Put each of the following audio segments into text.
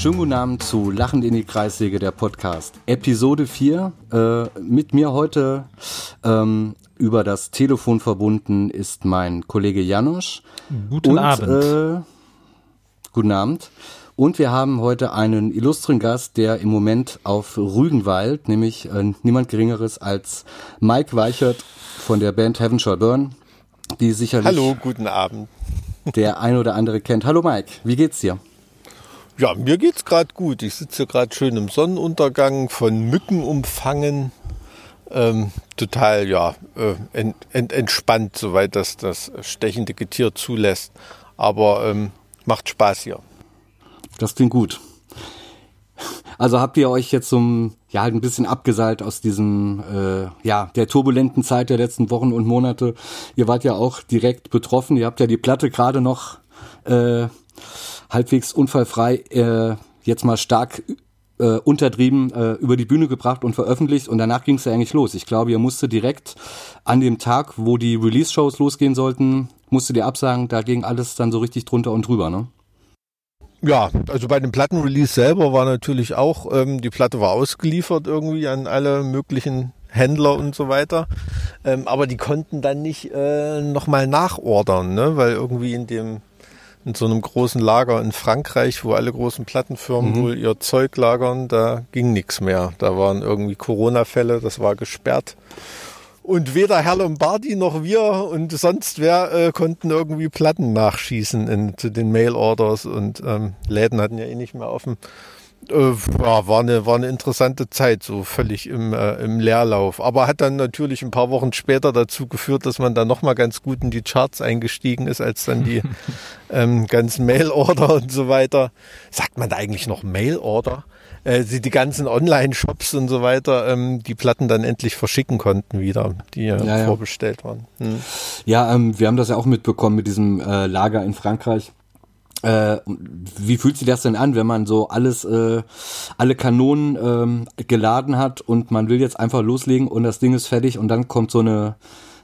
Schönen guten Abend zu Lachend in die Kreissäge, der Podcast. Episode 4. Äh, mit mir heute ähm, über das Telefon verbunden ist mein Kollege Janosch. Guten Und, Abend. Äh, guten Abend. Und wir haben heute einen illustren Gast, der im Moment auf Rügenwald, nämlich äh, niemand Geringeres als Mike Weichert von der Band Heaven Shall Burn, die sicherlich Hallo, guten Abend. der ein oder andere kennt. Hallo Mike, wie geht's dir? Ja, mir geht's gerade gut. Ich sitze gerade schön im Sonnenuntergang, von Mücken umfangen. Ähm, total, ja, äh, ent, ent, entspannt, soweit das das stechende Getier zulässt. Aber ähm, macht Spaß hier. Das klingt gut. Also habt ihr euch jetzt so ein, ja, halt ein bisschen abgeseilt aus diesem, äh, ja, der turbulenten Zeit der letzten Wochen und Monate. Ihr wart ja auch direkt betroffen. Ihr habt ja die Platte gerade noch äh, halbwegs unfallfrei äh, jetzt mal stark äh, untertrieben äh, über die Bühne gebracht und veröffentlicht und danach ging es ja eigentlich los. Ich glaube, ihr musste direkt an dem Tag, wo die Release-Shows losgehen sollten, musstet ihr absagen, da ging alles dann so richtig drunter und drüber, ne? Ja, also bei dem Plattenrelease selber war natürlich auch, ähm, die Platte war ausgeliefert irgendwie an alle möglichen Händler und so weiter. Ähm, aber die konnten dann nicht äh, nochmal nachordern, ne? weil irgendwie in dem in so einem großen Lager in Frankreich, wo alle großen Plattenfirmen Mhm. wohl ihr Zeug lagern, da ging nichts mehr. Da waren irgendwie Corona-Fälle, das war gesperrt. Und weder Herr Lombardi noch wir und sonst wer äh, konnten irgendwie Platten nachschießen in, zu den Mail-Orders und ähm, Läden hatten ja eh nicht mehr offen. Äh, ja, war eine, war eine interessante Zeit, so völlig im, äh, im Leerlauf. Aber hat dann natürlich ein paar Wochen später dazu geführt, dass man dann nochmal ganz gut in die Charts eingestiegen ist, als dann die ähm, ganzen Mail-Order und so weiter. Sagt man da eigentlich noch Mail-Order? Äh, die, ganzen Online-Shops und so weiter, ähm, die Platten dann endlich verschicken konnten wieder, die ja, Ja, ja. vorbestellt waren. Hm. Ja, ähm, wir haben das ja auch mitbekommen mit diesem äh, Lager in Frankreich. Äh, wie fühlt sich das denn an, wenn man so alles, äh, alle Kanonen ähm, geladen hat und man will jetzt einfach loslegen und das Ding ist fertig und dann kommt so eine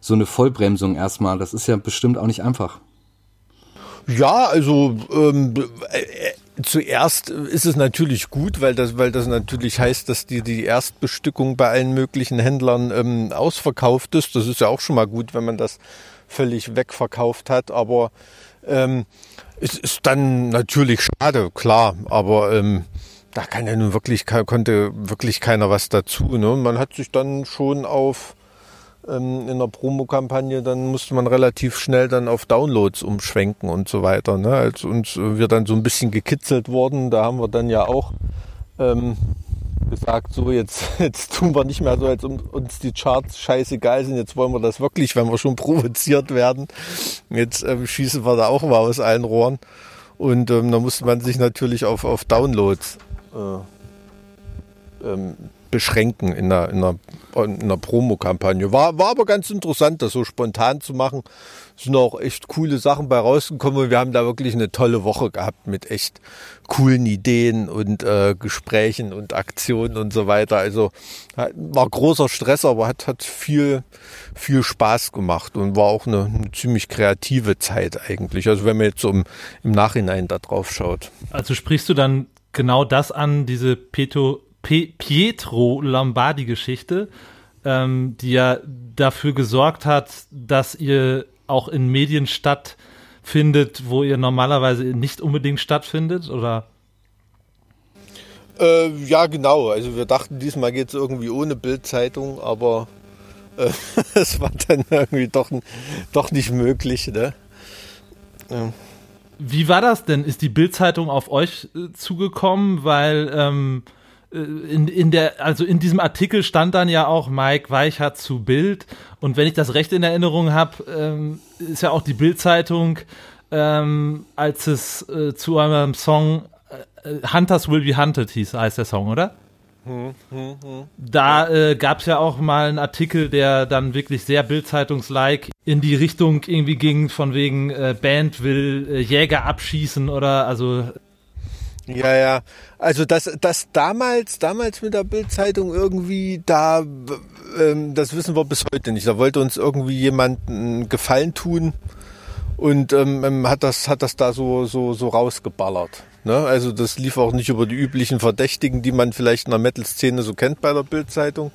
so eine Vollbremsung erstmal. Das ist ja bestimmt auch nicht einfach. Ja, also ähm, äh, äh, zuerst ist es natürlich gut, weil das, weil das natürlich heißt, dass die, die Erstbestückung bei allen möglichen Händlern ähm, ausverkauft ist. Das ist ja auch schon mal gut, wenn man das völlig wegverkauft hat. Aber ähm, es ist dann natürlich schade, klar. Aber ähm, da kann ja nun wirklich, konnte wirklich keiner was dazu. Ne? Man hat sich dann schon auf ähm, in der Promokampagne, dann musste man relativ schnell dann auf Downloads umschwenken und so weiter. Ne? Als uns äh, wir dann so ein bisschen gekitzelt wurden, da haben wir dann ja auch ähm, gesagt, so jetzt, jetzt tun wir nicht mehr so, als uns die Charts scheißegal sind, jetzt wollen wir das wirklich, wenn wir schon provoziert werden. Jetzt ähm, schießen wir da auch mal aus allen Rohren. Und ähm, da musste man sich natürlich auf, auf Downloads äh, ähm, beschränken in einer, in einer, in einer Promokampagne. War, war aber ganz interessant, das so spontan zu machen. Sind auch echt coole Sachen bei rausgekommen und wir haben da wirklich eine tolle Woche gehabt mit echt coolen Ideen und äh, Gesprächen und Aktionen und so weiter. Also war großer Stress, aber hat, hat viel, viel Spaß gemacht und war auch eine, eine ziemlich kreative Zeit eigentlich. Also wenn man jetzt so im, im Nachhinein da drauf schaut. Also sprichst du dann genau das an, diese Peto, Pe, Pietro Lombardi-Geschichte, ähm, die ja dafür gesorgt hat, dass ihr auch in Medien stattfindet, wo ihr normalerweise nicht unbedingt stattfindet, oder? Äh, ja, genau. Also wir dachten, diesmal geht es irgendwie ohne Bildzeitung, aber äh, es war dann irgendwie doch, doch nicht möglich. Ne? Ja. Wie war das denn? Ist die Bildzeitung auf euch äh, zugekommen? Weil ähm, äh, in, in der, also in diesem Artikel stand dann ja auch Mike Weichert zu Bild. Und wenn ich das recht in Erinnerung habe, ähm, ist ja auch die Bildzeitung, ähm, als es äh, zu eurem Song äh, Hunters Will Be Hunted hieß, heißt der Song, oder? Da äh, gab es ja auch mal einen Artikel, der dann wirklich sehr Bildzeitungs-like in die Richtung irgendwie ging, von wegen äh, Band will äh, Jäger abschießen oder also Ja, ja. Also das, das damals, damals mit der Bildzeitung irgendwie, da, ähm, das wissen wir bis heute nicht. Da wollte uns irgendwie jemand einen Gefallen tun und ähm, hat das, hat das da so, so, so rausgeballert. Ne? Also das lief auch nicht über die üblichen Verdächtigen, die man vielleicht in der Metal-Szene so kennt bei der Bildzeitung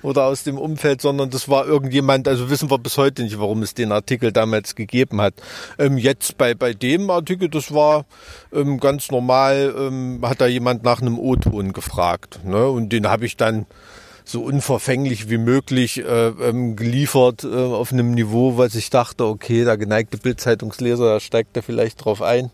oder aus dem Umfeld, sondern das war irgendjemand, also wissen wir bis heute nicht, warum es den Artikel damals gegeben hat. Ähm, jetzt bei, bei dem Artikel, das war ähm, ganz normal, ähm, hat da jemand nach einem O-Ton gefragt. Ne? Und den habe ich dann so unverfänglich wie möglich äh, ähm, geliefert äh, auf einem Niveau, was ich dachte, okay, der geneigte Bildzeitungsleser, da steigt da vielleicht drauf ein.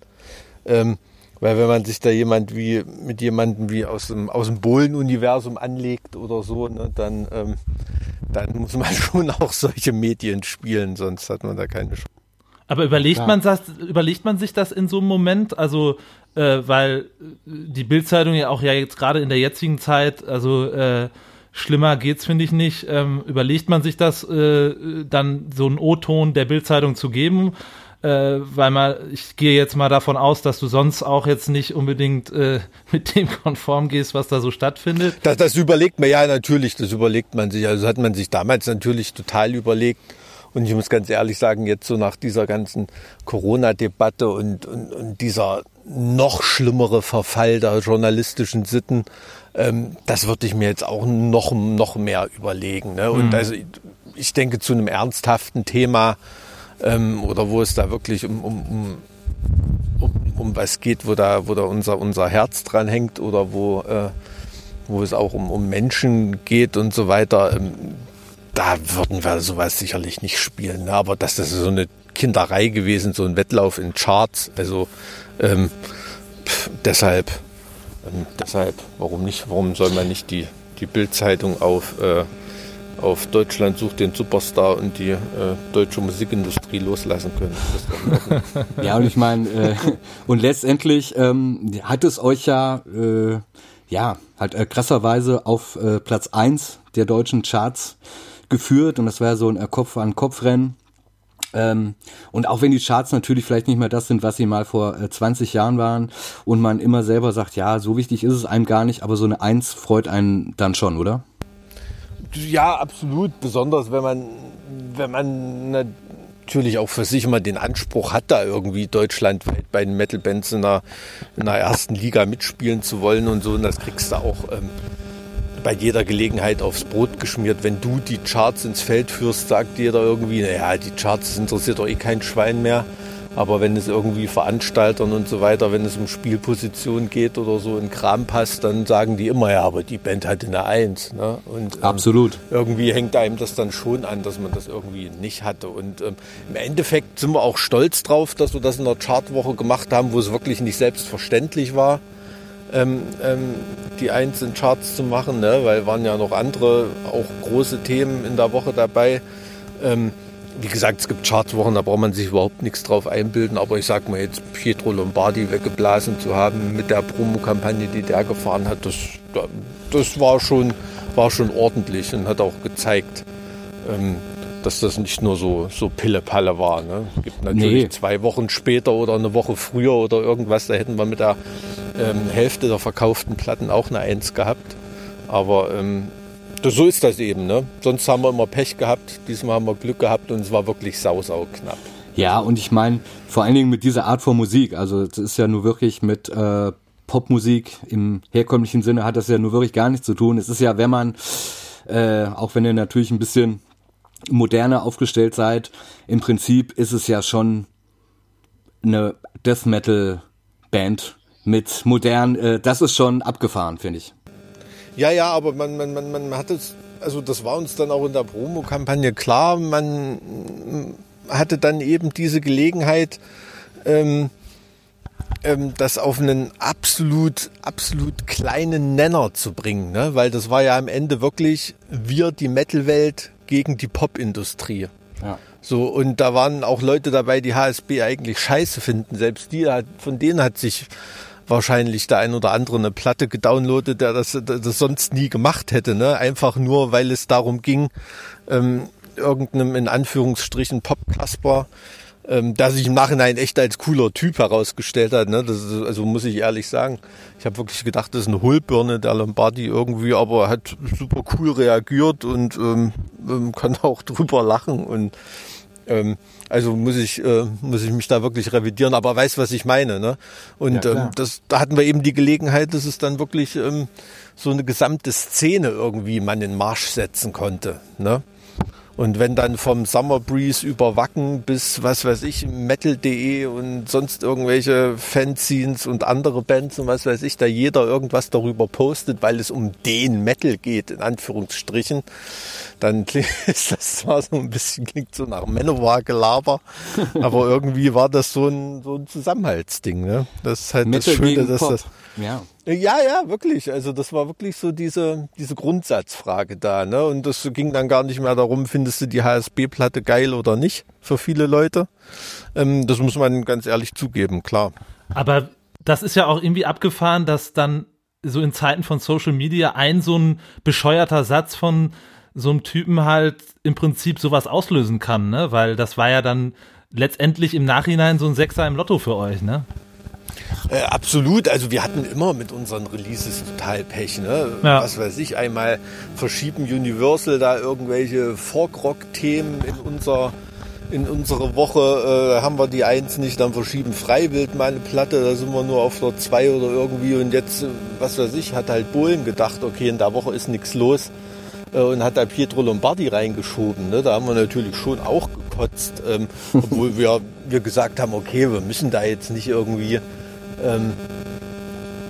Ähm, weil wenn man sich da jemand wie mit jemandem wie aus dem, aus dem Bohlen-Universum anlegt oder so, ne, dann, ähm, dann muss man schon auch solche Medien spielen, sonst hat man da keine Chance. Aber überlegt ja. man das, überlegt man sich das in so einem Moment? Also, äh, weil die Bildzeitung ja auch ja jetzt gerade in der jetzigen Zeit, also äh, schlimmer geht's, finde ich nicht. Ähm, überlegt man sich das, äh, dann so einen O-Ton der Bildzeitung zu geben? Äh, weil man, ich gehe jetzt mal davon aus, dass du sonst auch jetzt nicht unbedingt äh, mit dem konform gehst, was da so stattfindet. Das, das überlegt man ja natürlich, das überlegt man sich. Also hat man sich damals natürlich total überlegt. Und ich muss ganz ehrlich sagen, jetzt so nach dieser ganzen Corona-Debatte und, und, und dieser noch schlimmere Verfall der journalistischen Sitten, ähm, das würde ich mir jetzt auch noch, noch mehr überlegen. Ne? Und mhm. also ich denke, zu einem ernsthaften Thema ähm, oder wo es da wirklich um, um, um, um, um was geht, wo da, wo da unser, unser Herz dran hängt oder wo, äh, wo es auch um, um Menschen geht und so weiter, ähm, da würden wir sowas sicherlich nicht spielen. Ne? Aber das ist so eine Kinderei gewesen, so ein Wettlauf in Charts. Also ähm, pff, deshalb, ähm, deshalb, warum nicht? Warum soll man nicht die, die Bildzeitung auf äh, auf Deutschland sucht den Superstar und die äh, deutsche Musikindustrie loslassen können. ja, und ich meine, äh, und letztendlich ähm, hat es euch ja, äh, ja, halt äh, krasserweise auf äh, Platz eins der deutschen Charts geführt und das war so ein Kopf-an-Kopf-Rennen. Ähm, und auch wenn die Charts natürlich vielleicht nicht mehr das sind, was sie mal vor äh, 20 Jahren waren und man immer selber sagt, ja, so wichtig ist es einem gar nicht, aber so eine Eins freut einen dann schon, oder? Ja, absolut. Besonders wenn man, wenn man natürlich auch für sich immer den Anspruch hat, da irgendwie deutschlandweit bei den Metal-Bands in in der ersten Liga mitspielen zu wollen und so. Und das kriegst du auch ähm, bei jeder Gelegenheit aufs Brot geschmiert. Wenn du die Charts ins Feld führst, sagt jeder irgendwie, naja, die Charts interessiert doch eh kein Schwein mehr. Aber wenn es irgendwie Veranstaltern und so weiter, wenn es um Spielposition geht oder so in Kram passt, dann sagen die immer, ja, aber die Band hatte eine Eins. Ne? Und, ähm, Absolut. Irgendwie hängt einem das dann schon an, dass man das irgendwie nicht hatte. Und ähm, im Endeffekt sind wir auch stolz drauf, dass wir das in der Chartwoche gemacht haben, wo es wirklich nicht selbstverständlich war. Ähm, ähm, die Eins in Charts zu machen, ne? weil waren ja noch andere, auch große Themen in der Woche dabei. Ähm, wie gesagt, es gibt Chartwochen, da braucht man sich überhaupt nichts drauf einbilden. Aber ich sag mal jetzt, Pietro Lombardi weggeblasen zu haben mit der Promokampagne, die der gefahren hat, das, das war, schon, war schon ordentlich und hat auch gezeigt, ähm, dass das nicht nur so, so Pille-Palle war. Ne? Es gibt natürlich nee. zwei Wochen später oder eine Woche früher oder irgendwas, da hätten wir mit der ähm, Hälfte der verkauften Platten auch eine Eins gehabt. Aber ähm, das, so ist das eben. Ne? Sonst haben wir immer Pech gehabt, diesmal haben wir Glück gehabt und es war wirklich sausau knapp. Ja, und ich meine, vor allen Dingen mit dieser Art von Musik, also es ist ja nur wirklich mit äh, Popmusik im herkömmlichen Sinne hat das ja nur wirklich gar nichts zu tun. Es ist ja, wenn man, äh, auch wenn ihr natürlich ein bisschen moderner aufgestellt seid, im Prinzip ist es ja schon eine Death Metal Band mit modern, äh, das ist schon abgefahren, finde ich. Ja, ja, aber man, man, man, man hat es, also das war uns dann auch in der Promo-Kampagne klar, man hatte dann eben diese Gelegenheit, ähm, ähm, das auf einen absolut, absolut kleinen Nenner zu bringen, ne? weil das war ja am Ende wirklich wir, die Metal-Welt gegen die Pop-Industrie. Ja. So, und da waren auch Leute dabei, die HSB eigentlich scheiße finden. Selbst die, von denen hat sich wahrscheinlich der ein oder andere eine Platte gedownloadet, der das, das sonst nie gemacht hätte. Ne? Einfach nur, weil es darum ging, ähm, irgendeinem in Anführungsstrichen Pop-Kasper, ähm, der sich im Nachhinein echt als cooler Typ herausgestellt hat. Ne? Das ist, also muss ich ehrlich sagen. Ich habe wirklich gedacht, das ist eine Hohlbirne der Lombardi irgendwie, aber hat super cool reagiert und ähm, ähm kann auch drüber lachen und Ähm, also muss ich, äh, muss ich mich da wirklich revidieren, aber weiß, was ich meine. Ne? Und Ja, ähm, das, da hatten wir eben die Gelegenheit, dass es dann wirklich ähm, so eine gesamte Szene irgendwie man in Marsch setzen konnte. Ne? Und wenn dann vom Summer Breeze über Wacken bis, was weiß ich, Metal.de und sonst irgendwelche Fanzines und andere Bands und was weiß ich, da jeder irgendwas darüber postet, weil es um den Metal geht, in Anführungsstrichen, dann klingt ist das zwar so ein bisschen, klingt so nach Manowar-Gelaber, aber irgendwie war das so ein, so ein Zusammenhaltsding. Ne? Das ist halt Metal das Schöne, dass Pop. das... Ja. Ja, ja, wirklich. Also das war wirklich so diese, diese Grundsatzfrage da. Ne? Und das ging dann gar nicht mehr darum, findest du die HSB-Platte geil oder nicht für viele Leute. Ähm, das muss man ganz ehrlich zugeben, klar. Aber das ist ja auch irgendwie abgefahren, dass dann so in Zeiten von Social Media ein so ein bescheuerter Satz von so einem Typen halt im Prinzip sowas auslösen kann, ne? Weil das war ja dann letztendlich im Nachhinein so ein Sechser im Lotto für euch, ne? Äh, absolut. Also wir hatten immer mit unseren Releases total Pech. Ne? Ja. Was weiß ich, einmal verschieben Universal da irgendwelche Folk-Rock-Themen in unser in unsere Woche äh, haben wir die Eins nicht, dann verschieben Freiwild mal eine Platte, da sind wir nur auf der Zwei oder irgendwie und jetzt, äh, was weiß ich, hat halt Bohlen gedacht, okay, in der Woche ist nichts los äh, und hat da Pietro Lombardi reingeschoben. Ne? Da haben wir natürlich schon auch gekotzt, ähm, obwohl wir, wir gesagt haben, okay, wir müssen da jetzt nicht irgendwie ähm,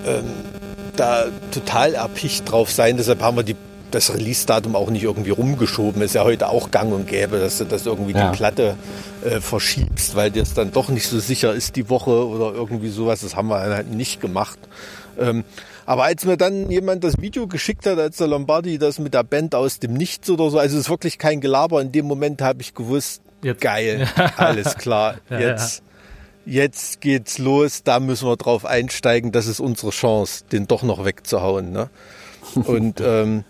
ähm, da total erpicht drauf sein. Deshalb haben wir die, das Release-Datum auch nicht irgendwie rumgeschoben. Ist ja heute auch gang und gäbe, dass du das irgendwie Ja. die Platte äh, verschiebst, weil dir es dann doch nicht so sicher ist die Woche oder irgendwie sowas. Das haben wir halt nicht gemacht. Ähm, aber als mir dann jemand das Video geschickt hat, als der Lombardi das mit der Band aus dem Nichts oder so, also es ist wirklich kein Gelaber, in dem Moment habe ich gewusst, Jetzt- geil, alles klar, Ja, jetzt, jetzt geht's los, da müssen wir drauf einsteigen, das ist unsere Chance, den doch noch wegzuhauen. Ne? Und, ähm,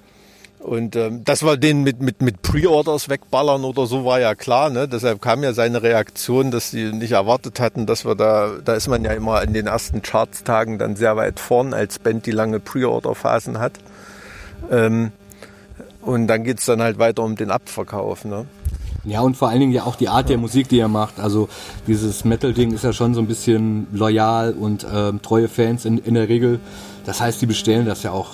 und ähm, dass wir den mit, mit, mit Pre-Orders wegballern oder so, war ja klar. Ne? Deshalb kam ja seine Reaktion, dass sie nicht erwartet hatten, dass wir da, da ist man ja immer in den ersten Chartstagen dann sehr weit vorn als Band, die lange Pre-Order-Phasen hat. Ähm, und dann geht's dann halt weiter um den Abverkauf. Ne? Ja, und vor allen Dingen ja auch die Art der Musik, die er macht. Also dieses Metal-Ding ist ja schon so ein bisschen loyal und ähm, treue Fans in, in der Regel. Das heißt, die bestellen das ja auch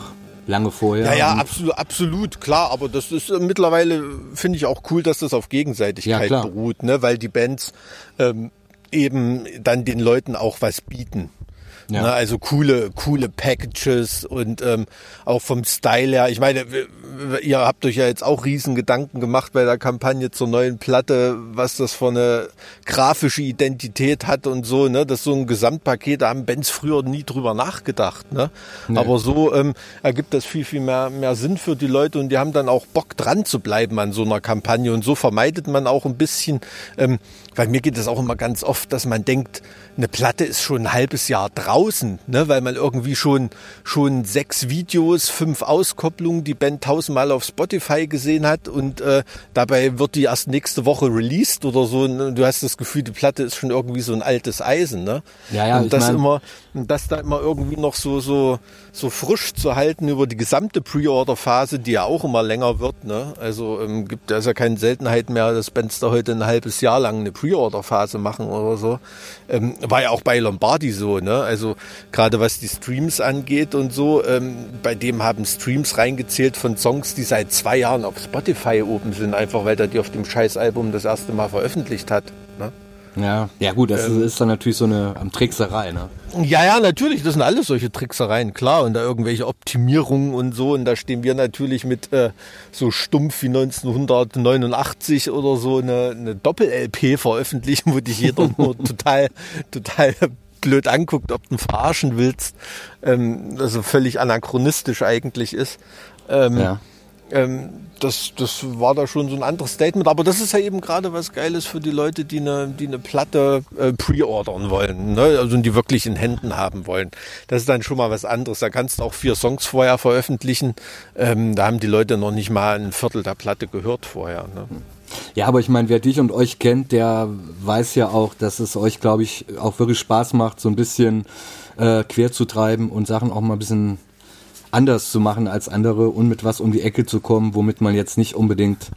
lange vorher. Ja, ja, absolut, absolut, klar, aber das ist äh, mittlerweile, finde ich auch cool, dass das auf Ja, Gegenseitigkeit klar. beruht, ne? weil die Bands ähm, eben dann den Leuten auch was bieten. Ja. Ne? Also coole, coole Packages und ähm, auch vom Style her. Ich meine, ihr habt euch ja jetzt auch riesen Gedanken gemacht bei der Kampagne zur neuen Platte, was das für eine grafische Identität hat und so. Ne? Das ist so ein Gesamtpaket, da haben Bands früher nie drüber nachgedacht. Ne? Nee. Aber so ähm, ergibt das viel, viel mehr, mehr Sinn für die Leute und die haben dann auch Bock dran zu bleiben an so einer Kampagne und so vermeidet man auch ein bisschen, ähm, weil mir geht es auch immer ganz oft, dass man denkt, eine Platte ist schon ein halbes Jahr draußen, ne? weil man irgendwie schon, schon sechs Videos, fünf Auskopplungen, die Band tausendmal auf Spotify gesehen hat und äh, dabei wird die erst nächste Woche released oder so. Ne? Du hast das Gefühl, die Platte ist schon irgendwie so ein altes Eisen. Ne? Ja, ja, und ich das mein- immer, das da immer irgendwie noch so, so, so frisch zu halten über die gesamte Pre-Order-Phase, die ja auch immer länger wird. Ne? Also ähm, gibt es ja keine Seltenheit mehr, dass Bands da heute ein halbes Jahr lang eine Pre-Order-Phase machen oder so. Ähm, war ja auch bei Lombardi so, ne? Also gerade was die Streams angeht und so, ähm, bei dem haben Streams reingezählt von Songs, die seit zwei Jahren auf Spotify oben sind, einfach weil der die auf dem Scheißalbum das erste Mal veröffentlicht hat. Ne? Ja, ja gut, das Ähm. ist, dann natürlich so eine ähm, Trickserei, ne? Ja, ja, natürlich, das sind alles solche Tricksereien, klar, und da irgendwelche Optimierungen und so, und da stehen wir natürlich mit äh, so stumpf wie 1989 oder so eine, eine Doppel-LP veröffentlichen, wo dich jeder nur total, total blöd anguckt, ob du verarschen willst, ähm, also völlig anachronistisch eigentlich ist. Ähm, Ja. Ähm, das, das war da schon so ein anderes Statement. Aber das ist ja eben gerade was Geiles für die Leute, die eine, die eine Platte äh, pre-ordern wollen. Ne? Also die wirklich in Händen haben wollen. Das ist dann schon mal was anderes. Da kannst du auch vier Songs vorher veröffentlichen. Ähm, da haben die Leute noch nicht mal ein Viertel der Platte gehört vorher. Ne? Ja, aber ich meine, wer dich und euch kennt, der weiß ja auch, dass es euch, glaube ich, auch wirklich Spaß macht, so ein bisschen äh, quer zu treiben und Sachen auch mal ein bisschen anders zu machen als andere und mit was um die Ecke zu kommen, womit man jetzt nicht unbedingt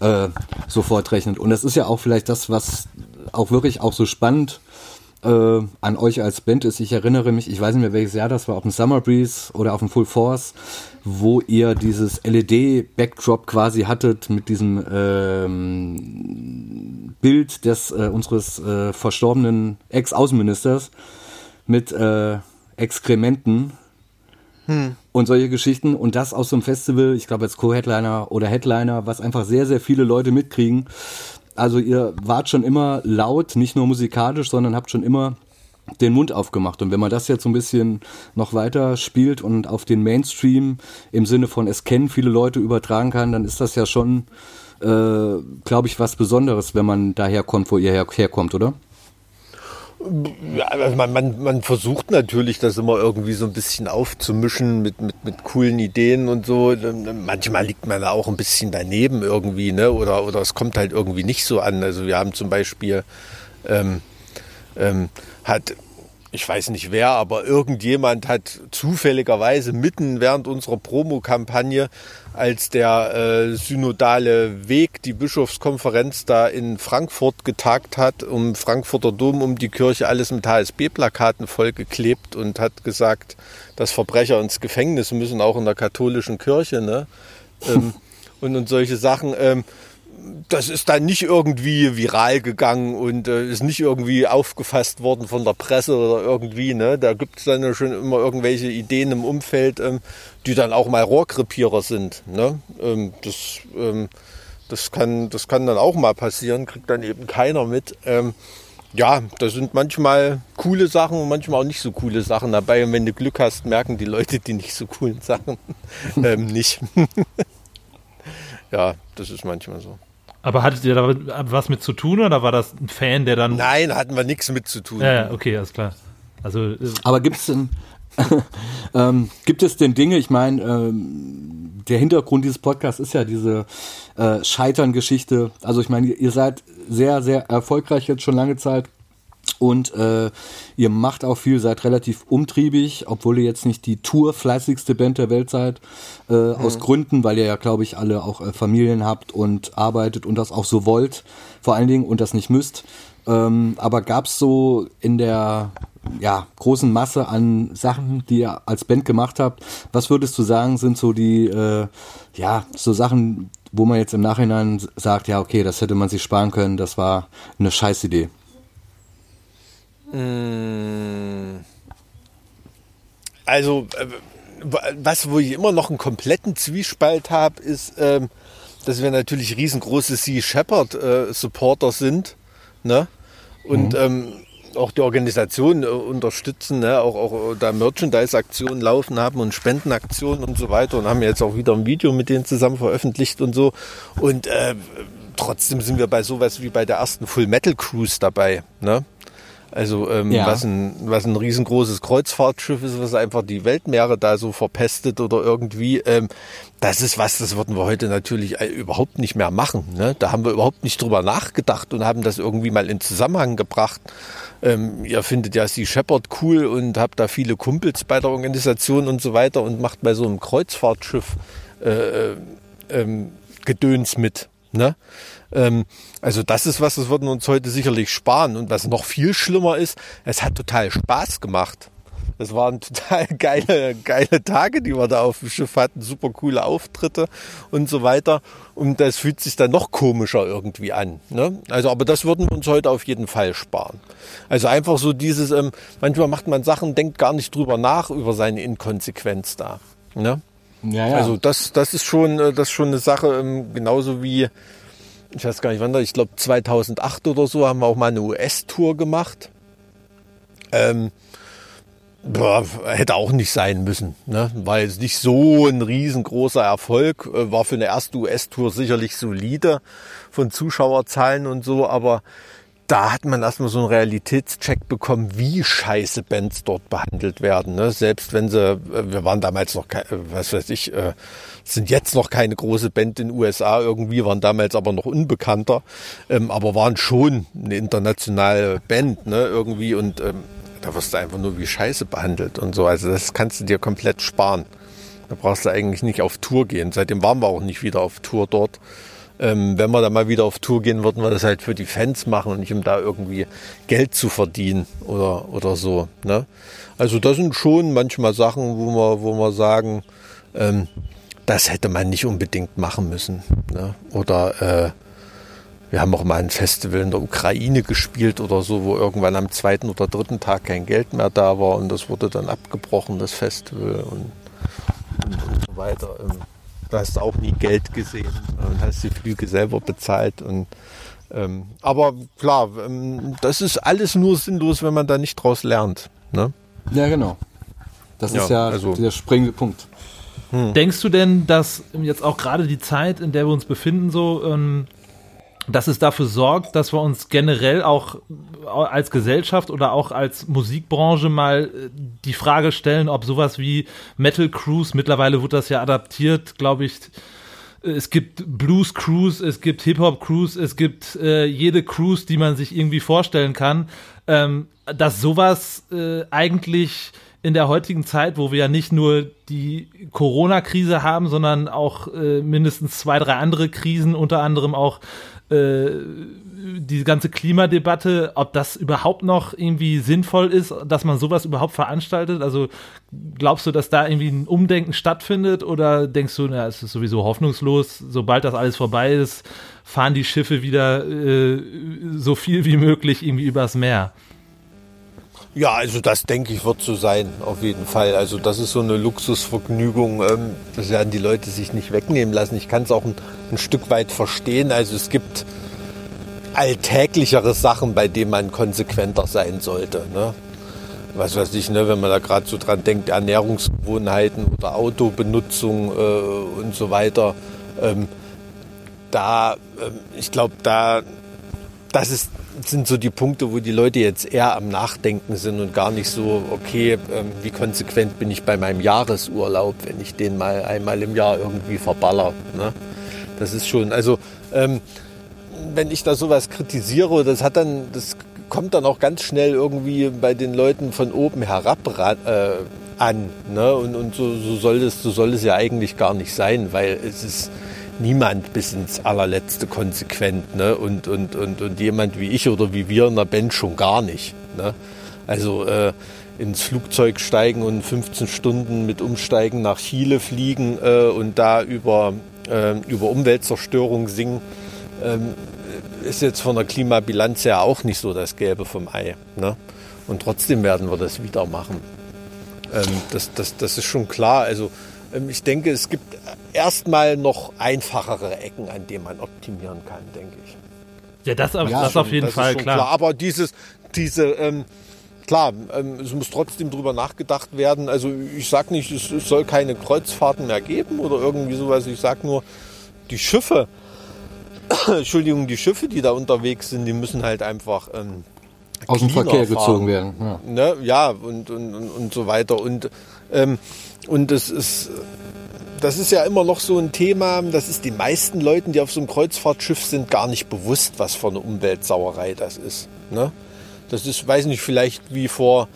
äh, sofort rechnet. Und das ist ja auch vielleicht das, was auch wirklich auch so spannend äh, an euch als Band ist. Ich erinnere mich, ich weiß nicht mehr welches Jahr das war, auf dem Summer Breeze oder auf dem Full Force, wo ihr dieses LED-Backdrop quasi hattet mit diesem ähm, Bild des äh, unseres äh, verstorbenen Ex-Außenministers mit äh, Exkrementen hm. und solche Geschichten und das aus so einem Festival, ich glaube als Co-Headliner oder Headliner, was einfach sehr, sehr viele Leute mitkriegen. Also ihr wart schon immer laut, nicht nur musikalisch, sondern habt schon immer den Mund aufgemacht. Und wenn man das jetzt so ein bisschen noch weiter spielt und auf den Mainstream im Sinne von es kennen viele Leute übertragen kann, dann ist das ja schon, äh, glaube ich, was Besonderes, wenn man daher kommt, wo ihr her herkommt, oder? Also man, man, man versucht natürlich, das immer irgendwie so ein bisschen aufzumischen mit, mit, mit coolen Ideen und so. Manchmal liegt man da auch ein bisschen daneben irgendwie, ne? Oder, oder es kommt halt irgendwie nicht so an. Also wir haben zum Beispiel ähm, ähm, hat ich weiß nicht wer, aber irgendjemand hat zufälligerweise mitten während unserer Promokampagne, als der äh, synodale Weg, die Bischofskonferenz da in Frankfurt getagt hat, um Frankfurter Dom, um die Kirche, alles mit HSB-Plakaten vollgeklebt und hat gesagt, dass Verbrecher ins Gefängnis müssen, auch in der katholischen Kirche. Ne? ähm, und, und solche Sachen. Ähm, das ist dann nicht irgendwie viral gegangen und äh, ist nicht irgendwie aufgefasst worden von der Presse oder irgendwie. Ne? Da gibt es dann ja schon immer irgendwelche Ideen im Umfeld, ähm, die dann auch mal Rohrkrepierer sind. Ne? Ähm, das, ähm, das, kann, das kann dann auch mal passieren, kriegt dann eben keiner mit. Ähm, ja, da sind manchmal coole Sachen und manchmal auch nicht so coole Sachen dabei. Und wenn du Glück hast, merken die Leute die nicht so coolen Sachen ähm, nicht. ja, das ist manchmal so. Aber hattet ihr da was mit zu tun oder war das ein Fan, der dann. Nein, hatten wir nichts mit zu tun. Ja, okay, alles klar. Also, äh Aber gibt es denn. ähm, gibt es denn Dinge, ich meine, ähm, der Hintergrund dieses Podcasts ist ja diese äh, Scheitern-Geschichte. Also ich meine, ihr seid sehr, sehr erfolgreich jetzt schon lange Zeit und äh, ihr macht auch viel, seid relativ umtriebig, obwohl ihr jetzt nicht die tourfleißigste Band der Welt seid, äh, mhm. aus Gründen, weil ihr ja, glaube ich, alle auch äh, Familien habt und arbeitet und das auch so wollt, vor allen Dingen und das nicht müsst. Ähm, aber gab's so in der ja, großen Masse an Sachen, die ihr als Band gemacht habt, was würdest du sagen, sind so die, äh, ja, so Sachen, wo man jetzt im Nachhinein sagt, ja, okay, das hätte man sich sparen können, das war eine Scheißidee? Mm. Also, äh, was, wo ich immer noch einen kompletten Zwiespalt habe, ist, ähm, dass wir natürlich riesengroße Sea Shepherd äh, sind, ne? Und mhm. ähm, auch die Organisation äh, unterstützen, ne? auch, auch da Merchandise-Aktionen laufen haben und Spendenaktionen und so weiter und haben jetzt auch wieder ein Video mit denen zusammen veröffentlicht und so. Und äh, trotzdem sind wir bei sowas wie bei der ersten Full Metal Cruise dabei. Ne? Also ähm, ja. was, ein, was ein riesengroßes Kreuzfahrtschiff ist, was einfach die Weltmeere da so verpestet oder irgendwie. Ähm, das ist was, das würden wir heute natürlich äh, überhaupt nicht mehr machen. Ne? Da haben wir überhaupt nicht drüber nachgedacht und haben das irgendwie mal in Zusammenhang gebracht. Ähm, ihr findet ja Sea Shepherd cool und habt da viele Kumpels bei der Organisation und so weiter und macht bei so einem Kreuzfahrtschiff äh, äh ähm, Gedöns mit. Ne? Ähm, also das ist was, das würden wir uns heute sicherlich sparen. Und was noch viel schlimmer ist, es hat total Spaß gemacht. Es waren total geile, geile Tage, die wir da auf dem Schiff hatten, super coole Auftritte und so weiter. Und das fühlt sich dann noch komischer irgendwie an. Ne? Also, aber das würden wir uns heute auf jeden Fall sparen. Also einfach so dieses, ähm, manchmal macht man Sachen, denkt gar nicht drüber nach, über seine Inkonsequenz da. Ne? Ja, ja. Also das, das ist schon, äh, das ist schon eine Sache, ähm, genauso wie ich weiß gar nicht wann, ich glaube 2008 oder so haben wir auch mal eine US-Tour gemacht. Ähm, boah, hätte auch nicht sein müssen. Ne? War jetzt nicht so ein riesengroßer Erfolg. Äh, war für eine erste US-Tour sicherlich solide von Zuschauerzahlen und so, aber da hat man erstmal so einen Realitätscheck bekommen, wie scheiße Bands dort behandelt werden. Ne? Selbst wenn sie, äh, wir waren damals noch, äh, was weiß ich, äh, sind jetzt noch keine große Band in den USA irgendwie, waren damals aber noch unbekannter, ähm, aber waren schon eine internationale Band ne? irgendwie und ähm, da wirst du einfach nur wie scheiße behandelt und so. Also das kannst du dir komplett sparen. Da brauchst du eigentlich nicht auf Tour gehen. Seitdem waren wir auch nicht wieder auf Tour dort. Ähm, wenn wir da mal wieder auf Tour gehen, würden wir das halt für die Fans machen und nicht um da irgendwie Geld zu verdienen oder, oder so. Ne? Also das sind schon manchmal Sachen, wo wir, wo wir sagen, ähm, das hätte man nicht unbedingt machen müssen. Ne? Oder äh, wir haben auch mal ein Festival in der Ukraine gespielt oder so, wo irgendwann am zweiten oder dritten Tag kein Geld mehr da war und das wurde dann abgebrochen, das Festival und, und, und so weiter. Ähm, da hast du auch nie Geld gesehen und hast die Flüge selber bezahlt und ähm, aber klar, ähm, das ist alles nur sinnlos, wenn man da nicht draus lernt. Ne? Ja, genau. Das ja, ist ja also, der springende Punkt. Hm. Denkst du denn, dass jetzt auch gerade die Zeit, in der wir uns befinden, so, ähm, dass es dafür sorgt, dass wir uns generell auch als Gesellschaft oder auch als Musikbranche mal äh, die Frage stellen, ob sowas wie Metal Cruise, mittlerweile wird das ja adaptiert, glaube ich, es gibt Blues Cruise, es gibt Hip Hop Cruise, es gibt äh, jede Cruise, die man sich irgendwie vorstellen kann, ähm, dass sowas äh, eigentlich in der heutigen Zeit, wo wir ja nicht nur die Corona-Krise haben, sondern auch äh, mindestens zwei, drei andere Krisen, unter anderem auch äh, die ganze Klimadebatte, ob das überhaupt noch irgendwie sinnvoll ist, dass man sowas überhaupt veranstaltet? Also glaubst du, dass da irgendwie ein Umdenken stattfindet oder denkst du, na, es ist sowieso hoffnungslos, sobald das alles vorbei ist, fahren die Schiffe wieder äh, so viel wie möglich irgendwie übers Meer? Ja, also das denke ich wird so sein, auf jeden Fall. Also das ist so eine Luxusvergnügung, ähm, das werden die Leute sich nicht wegnehmen lassen. Ich kann es auch ein, ein, Stück weit verstehen. Also es gibt alltäglichere Sachen, bei denen man konsequenter sein sollte. Ne? Was weiß ich, ne, wenn man da gerade so dran denkt, Ernährungsgewohnheiten oder Autobenutzung äh, und so weiter. Ähm, da, ähm, ich glaube, da, das ist sind so die Punkte, wo die Leute jetzt eher am Nachdenken sind und gar nicht so, okay, ähm, wie konsequent bin ich bei meinem Jahresurlaub, wenn ich den mal einmal im Jahr irgendwie verballer. Ne? Das ist schon, also ähm, wenn ich da sowas kritisiere, das hat dann, das kommt dann auch ganz schnell irgendwie bei den Leuten von oben herab äh, an. Ne? Und, und so, so, soll es, so soll es ja eigentlich gar nicht sein, weil es ist niemand bis ins allerletzte konsequent. Ne? Und, und, und, und jemand wie ich oder wie wir in der Band schon gar nicht. Ne? Also äh, ins Flugzeug steigen und 15 Stunden mit Umsteigen nach Chile fliegen äh, und da über, äh, über Umweltzerstörung singen, ähm, ist jetzt von der Klimabilanz her auch nicht so das Gelbe vom Ei. Ne? Und trotzdem werden wir das wieder machen. Ähm, das, das, das ist schon klar. Also ich denke, es gibt erstmal noch einfachere Ecken, an denen man optimieren kann, denke ich. Ja, das, auf, ja, das schon, auf jeden das Fall, klar. klar. Aber dieses, diese, ähm, klar, ähm, es muss trotzdem drüber nachgedacht werden. Also ich sage nicht, es, es, soll keine Kreuzfahrten mehr geben oder irgendwie sowas. Ich sage nur, die Schiffe, Entschuldigung, die Schiffe, die da unterwegs sind, die müssen halt einfach ähm, aus dem Verkehr fahren. gezogen werden. Ja, ne? ja und, und, und, und so weiter. Und ähm, und das ist, das ist ja immer noch so ein Thema, das ist den meisten Leuten, die auf so einem Kreuzfahrtschiff sind, gar nicht bewusst, was für eine Umweltsauerei das ist. Ne? Das ist, weiß nicht, vielleicht wie vor,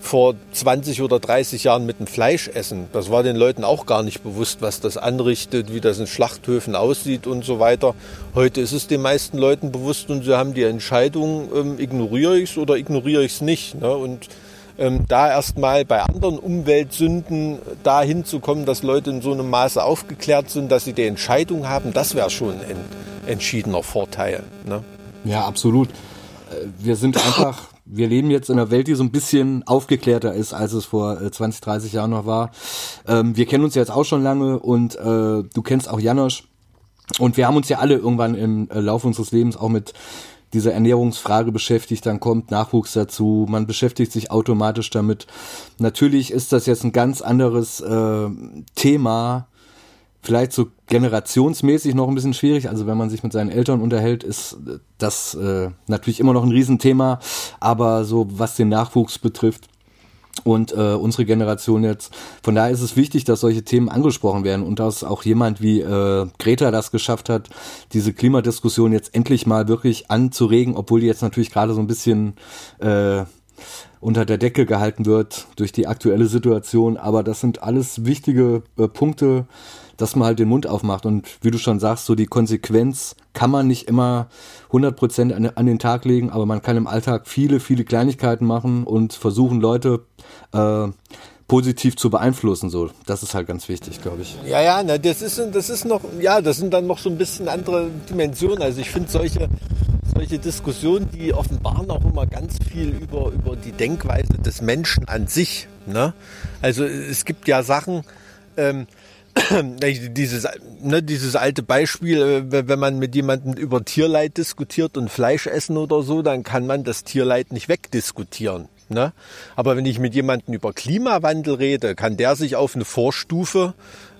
vor 20 oder 30 Jahren mit dem Fleischessen. Das war den Leuten auch gar nicht bewusst, was das anrichtet, wie das in Schlachthöfen aussieht und so weiter. Heute ist es den meisten Leuten bewusst und sie haben die Entscheidung, ähm, ignoriere ich es oder ignoriere ich es nicht. Ne? Und ähm, da erstmal bei anderen Umweltsünden dahin zu kommen, dass Leute in so einem Maße aufgeklärt sind, dass sie die Entscheidung haben, das wäre schon ein entschiedener Vorteil. Ne? Ja, absolut. Äh, wir sind einfach, wir leben jetzt in einer Welt, die so ein bisschen aufgeklärter ist, als es vor 20, äh, 30 Jahren noch war. Ähm, wir kennen uns jetzt auch schon lange und äh, du kennst auch Janosch. Und wir haben uns ja alle irgendwann im Laufe unseres Lebens auch mit diese Ernährungsfrage beschäftigt, dann kommt Nachwuchs dazu, man beschäftigt sich automatisch damit. Natürlich ist das jetzt ein ganz anderes äh, Thema, vielleicht so generationsmäßig noch ein bisschen schwierig. Also wenn man sich mit seinen Eltern unterhält, ist das äh, natürlich immer noch ein Riesenthema. Aber so was den Nachwuchs betrifft, und äh, unsere Generation jetzt. Von daher ist es wichtig, dass solche Themen angesprochen werden und dass auch jemand wie äh, Greta das geschafft hat, diese Klimadiskussion jetzt endlich mal wirklich anzuregen, obwohl die jetzt natürlich gerade so ein bisschen äh, unter der Decke gehalten wird durch die aktuelle Situation. Aber das sind alles wichtige äh, Punkte, dass man halt den Mund aufmacht. Und wie du schon sagst, so die Konsequenz kann man nicht immer 100 Prozent an, an, den Tag legen, aber man kann im Alltag viele, viele Kleinigkeiten machen und versuchen, Leute äh, positiv zu beeinflussen. So, das ist halt ganz wichtig, glaube ich. Ja, ja, na, das ist, das ist noch, ja, das sind dann noch so ein bisschen andere Dimensionen. Also ich finde solche, solche Diskussionen, die offenbaren auch immer ganz viel über, über die Denkweise des Menschen an sich. Ne? Also es gibt ja Sachen, ähm, dieses, ne, dieses alte Beispiel, äh, wenn man mit jemandem über Tierleid diskutiert und Fleisch essen oder so, dann kann man das Tierleid nicht wegdiskutieren. Ne? Aber wenn ich mit jemandem über Klimawandel rede, kann der sich auf eine Vorstufe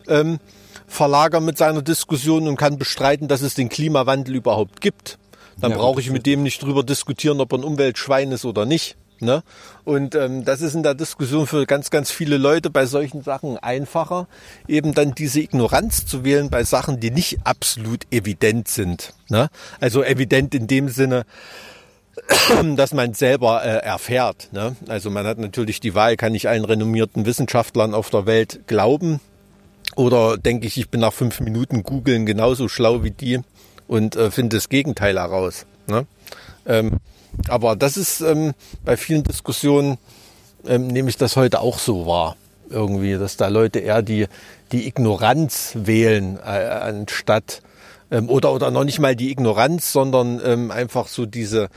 ähm, verlagern mit seiner Diskussion und kann bestreiten, dass es den Klimawandel überhaupt gibt. Dann ja, brauche ich mit dem nicht drüber diskutieren, ob er ein Umweltschwein ist oder nicht. Ne? Und ähm, das ist in der Diskussion für ganz, ganz viele Leute bei solchen Sachen einfacher, eben dann diese Ignoranz zu wählen bei Sachen, die nicht absolut evident sind. Ne? Also evident in dem Sinne, dass man selber äh, erfährt. Ne? Also man hat natürlich die Wahl, kann ich allen renommierten Wissenschaftlern auf der Welt glauben oder denke ich, ich bin nach fünf Minuten googeln genauso schlau wie die und äh, finde das Gegenteil heraus. Ne? Ähm, aber das ist ähm, bei vielen Diskussionen, ähm, nehme ich das heute auch so wahr. Irgendwie, dass da Leute eher die, die Ignoranz wählen, äh, anstatt ähm, oder, oder noch nicht mal die Ignoranz, sondern ähm, einfach so diese,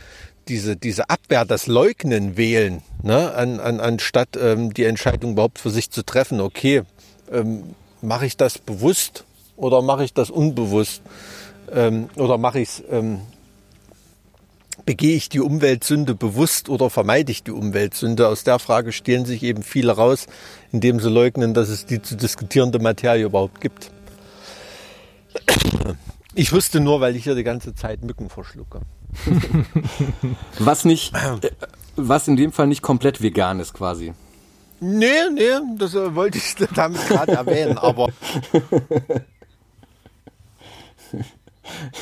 diese, diese Abwehr, das Leugnen wählen, ne? an, an, anstatt ähm, die Entscheidung überhaupt für sich zu treffen. Okay, ähm, mache ich das bewusst oder mache ich das unbewusst? Ähm, oder mache ich es ähm, begehe ich die Umweltsünde bewusst oder vermeide ich die Umweltsünde? Aus der Frage stehlen sich eben viele raus, indem sie leugnen, dass es die zu diskutierende Materie überhaupt gibt. Ich wusste nur, weil ich hier die ganze Zeit Mücken verschlucke. was nicht, äh, was in dem Fall nicht komplett vegan ist quasi. Nee, nee, das äh, wollte ich damit gerade erwähnen, aber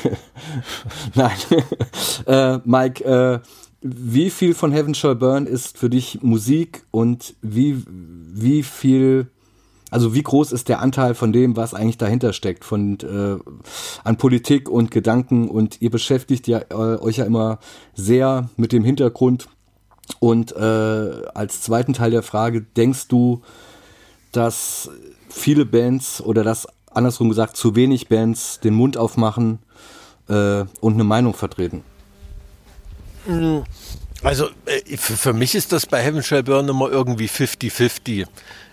Nein. äh, Mike, äh, wie viel von Heaven Shall Burn ist für dich Musik und wie, wie viel, also wie groß ist der Anteil von dem, was eigentlich dahinter steckt, von äh, an Politik und Gedanken und ihr beschäftigt ja äh, euch ja immer sehr mit dem Hintergrund und äh, als zweiten Teil der Frage, denkst du, dass viele Bands oder dass andersrum gesagt, zu wenig Bands den Mund aufmachen äh, und eine Meinung vertreten. Mm, also äh, für, für, mich ist das bei Heaven Shall Burn immer irgendwie 50-50.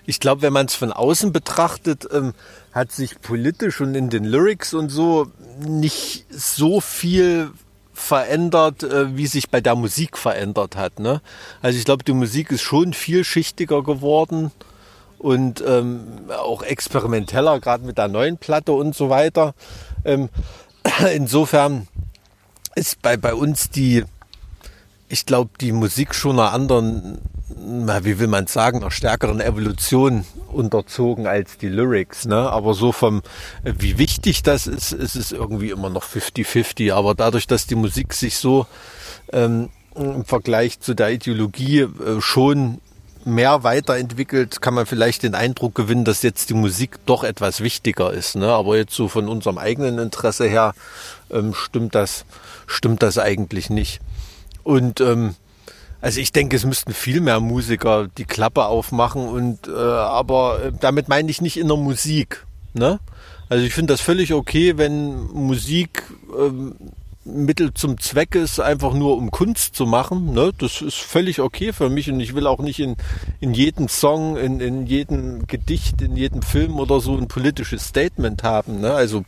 Ich glaube, wenn man es von außen betrachtet, ähm, hat sich politisch und in den Lyrics und so nicht so viel verändert, äh, wie sich bei der Musik verändert hat. Ne? Also ich glaube, die Musik ist schon vielschichtiger geworden und ähm, auch experimenteller, gerade mit der neuen Platte und so weiter. Ähm, insofern ist bei, bei uns die, ich glaube, die Musik schon einer anderen, na, wie will man sagen, einer stärkeren Evolution unterzogen als die Lyrics. Ne? Aber so vom, wie wichtig das ist, ist es irgendwie immer noch 50-50. Aber dadurch, dass die Musik sich so ähm, im Vergleich zu der Ideologie äh, schon mehr weiterentwickelt, kann man vielleicht den Eindruck gewinnen, dass jetzt die Musik doch etwas wichtiger ist. Ne? Aber jetzt so von unserem eigenen Interesse her ähm, stimmt das, stimmt das eigentlich nicht. Und ähm, also ich denke, es müssten viel mehr Musiker die Klappe aufmachen und äh, aber äh, damit meine ich nicht in der Musik. Ne? Also ich finde das völlig okay, wenn Musik ähm, Mittel zum Zweck ist, einfach nur um Kunst zu machen. Ne? Das ist völlig okay für mich und ich will auch nicht in, in jedem Song, in, in jedem Gedicht, in jedem Film oder so ein politisches Statement haben. Ne? Also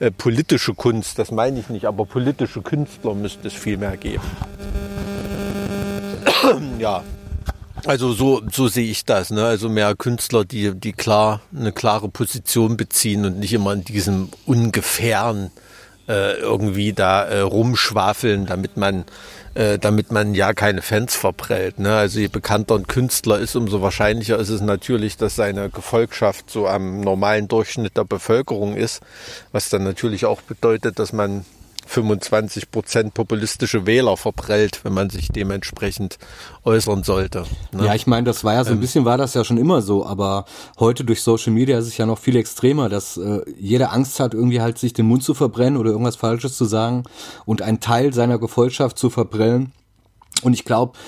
äh, politische Kunst, das meine ich nicht, aber politische Künstler müsste es viel mehr geben. ja. Also so, so sehe ich das. Ne? Also mehr Künstler, die, die klar eine klare Position beziehen und nicht immer in diesem ungefähren äh, irgendwie da äh, rumschwafeln, damit man äh, damit man ja keine Fans verprellt. Ne? Also je bekannter ein Künstler ist, umso wahrscheinlicher ist es natürlich, dass seine Gefolgschaft so am normalen Durchschnitt der Bevölkerung ist, was dann natürlich auch bedeutet, dass man 25 Prozent populistische Wähler verprellt, wenn man sich dementsprechend äußern sollte. Ne? Ja, ich meine, das war ja so ein ähm, bisschen war das ja schon immer so, aber heute durch Social Media ist es ja noch viel extremer, dass äh, jeder Angst hat, irgendwie halt sich den Mund zu verbrennen oder irgendwas Falsches zu sagen und einen Teil seiner Gefolgschaft zu verprellen. Und ich glaube,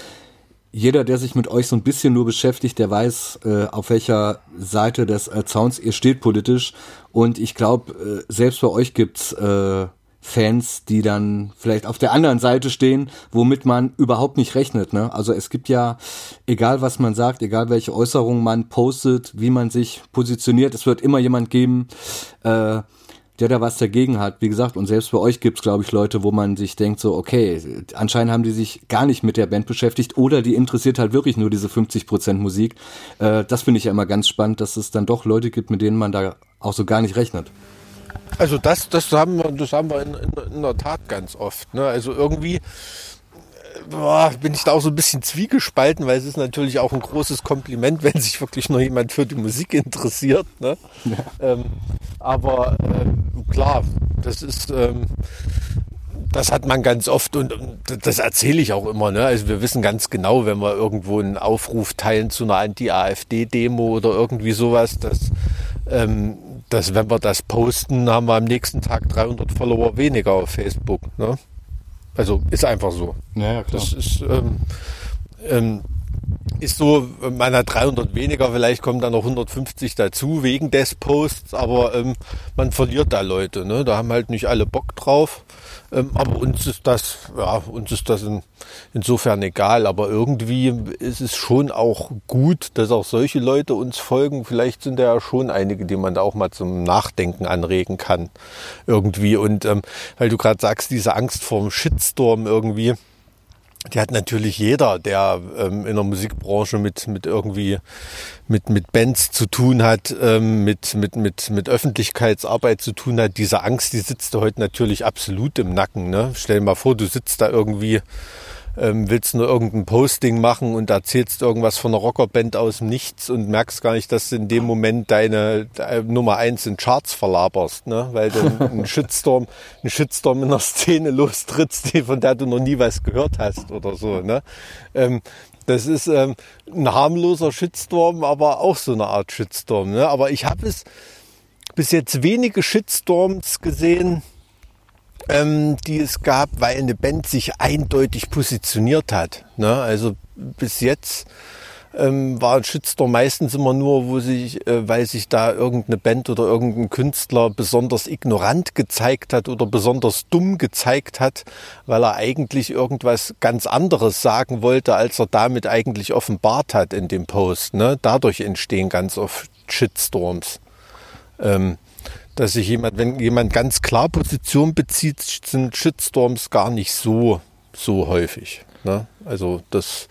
jeder, der sich mit euch so ein bisschen nur beschäftigt, der weiß, äh, auf welcher Seite des äh, Zauns ihr steht politisch. Und ich glaube, äh, selbst bei euch gibt's äh, Fans, die dann vielleicht auf der anderen Seite stehen, womit man überhaupt nicht rechnet. Ne? Also es gibt ja, egal was man sagt, egal welche Äußerungen man postet, wie man sich positioniert, es wird immer jemand geben, äh, der da was dagegen hat. Wie gesagt, und selbst bei euch gibt's, glaube ich, Leute, wo man sich denkt, so, okay, anscheinend haben die sich gar nicht mit der Band beschäftigt oder die interessiert halt wirklich nur diese 50% Musik. Äh, das finde ich ja immer ganz spannend, dass es dann doch Leute gibt, mit denen man da auch so gar nicht rechnet. Also das, das haben wir, das haben wir in, in, in der Tat ganz oft. Ne? Also irgendwie äh, boah, bin ich da auch so ein bisschen zwiegespalten, weil es ist natürlich auch ein großes Kompliment, wenn sich wirklich nur jemand für die Musik interessiert. Ne? Ja. Ähm, aber äh, klar, das ist ähm, das hat man ganz oft und, das erzähle ich auch immer. Ne? Also wir wissen ganz genau, wenn wir irgendwo einen Aufruf teilen zu einer Anti-AfD-Demo oder irgendwie sowas, dass ähm, dass wenn wir das posten, haben wir am nächsten Tag 300 Follower weniger auf Facebook. Ne? Also ist einfach so. Ja, ja klar. Das ist, ähm, ähm, ist so, man hat 300 weniger, vielleicht kommen dann noch 150 dazu wegen des Posts, aber ähm, man verliert da Leute. Ne? Da haben halt nicht alle Bock drauf. Ähm, aber uns ist das, ja, uns ist das in, insofern egal. Aber irgendwie ist es schon auch gut, dass auch solche Leute uns folgen. Vielleicht sind da ja schon einige, die man da auch mal zum Nachdenken anregen kann. Irgendwie. Und ähm, weil du gerade sagst, diese Angst vorm Shitstorm irgendwie die hat natürlich jeder, der ähm, in der Musikbranche mit, mit irgendwie mit, mit Bands zu tun hat, ähm, mit, mit, mit, mit Öffentlichkeitsarbeit zu tun hat. Diese Angst, die sitzt heute natürlich absolut im Nacken. Ne? Stell dir mal vor, du sitzt da irgendwie ähm, willst nur irgendein Posting machen und erzählst irgendwas von einer Rockerband aus dem Nichts und merkst gar nicht, dass du in dem Moment deine, deine Nummer eins in Charts verlaberst, ne? weil du einen Shitstorm, einen Shitstorm in der Szene lostrittst, von der du noch nie was gehört hast oder so. Ne? Ähm, das ist ähm, ein harmloser Shitstorm, aber auch so eine Art Shitstorm. Ne? Aber ich habe es bis jetzt wenige Shitstorms gesehen, ähm, die es gab, weil eine Band sich eindeutig positioniert hat. Ne? Also bis jetzt ähm, war Shitstorm meistens immer nur, wo sich, äh, weil sich da irgendeine Band oder irgendein Künstler besonders ignorant gezeigt hat oder besonders dumm gezeigt hat, weil er eigentlich irgendwas ganz anderes sagen wollte, als er damit eigentlich offenbart hat in dem Post. Ne? Dadurch entstehen ganz oft Shitstorms. Ähm, dass sich jemand, wenn jemand ganz klar Position bezieht, sind Shitstorms gar nicht so, so häufig. Ne? Also das,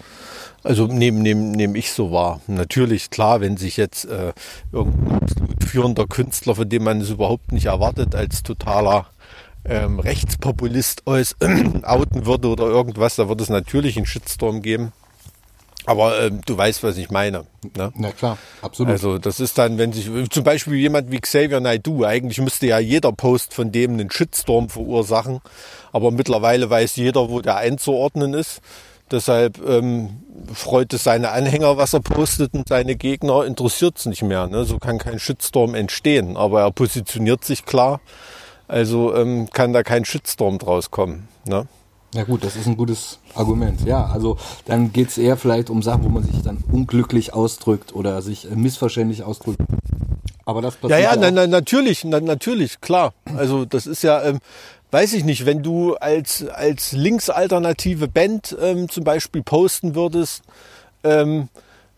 also nehme nehm, nehm ich so wahr. Natürlich, klar, wenn sich jetzt äh, irgendein führender Künstler, von dem man es überhaupt nicht erwartet, als totaler ähm, Rechtspopulist aus, outen würde oder irgendwas, da wird es natürlich einen Shitstorm geben. Aber ähm, du weißt, was ich meine. Ne? Na klar, absolut. Also das ist dann, wenn sich zum Beispiel jemand wie Xavier Naidoo, eigentlich müsste ja jeder Post von dem einen Shitstorm verursachen, aber mittlerweile weiß jeder, wo der einzuordnen ist. Deshalb ähm, freut es seine Anhänger, was er postet und seine Gegner interessiert es nicht mehr. Ne? So kann kein Shitstorm entstehen, aber er positioniert sich klar, also ähm, kann da kein Shitstorm draus kommen. Ne? Ja gut, das ist ein gutes Argument. Ja, also dann geht es eher vielleicht um Sachen, wo man sich dann unglücklich ausdrückt oder sich äh, missverständlich ausdrückt. Aber das passiert ja. Ja, ja, na, natürlich, na, natürlich, klar. Also das ist ja, ähm, weiß ich nicht, wenn du als, als linksalternative Band ähm, zum Beispiel posten würdest, ähm,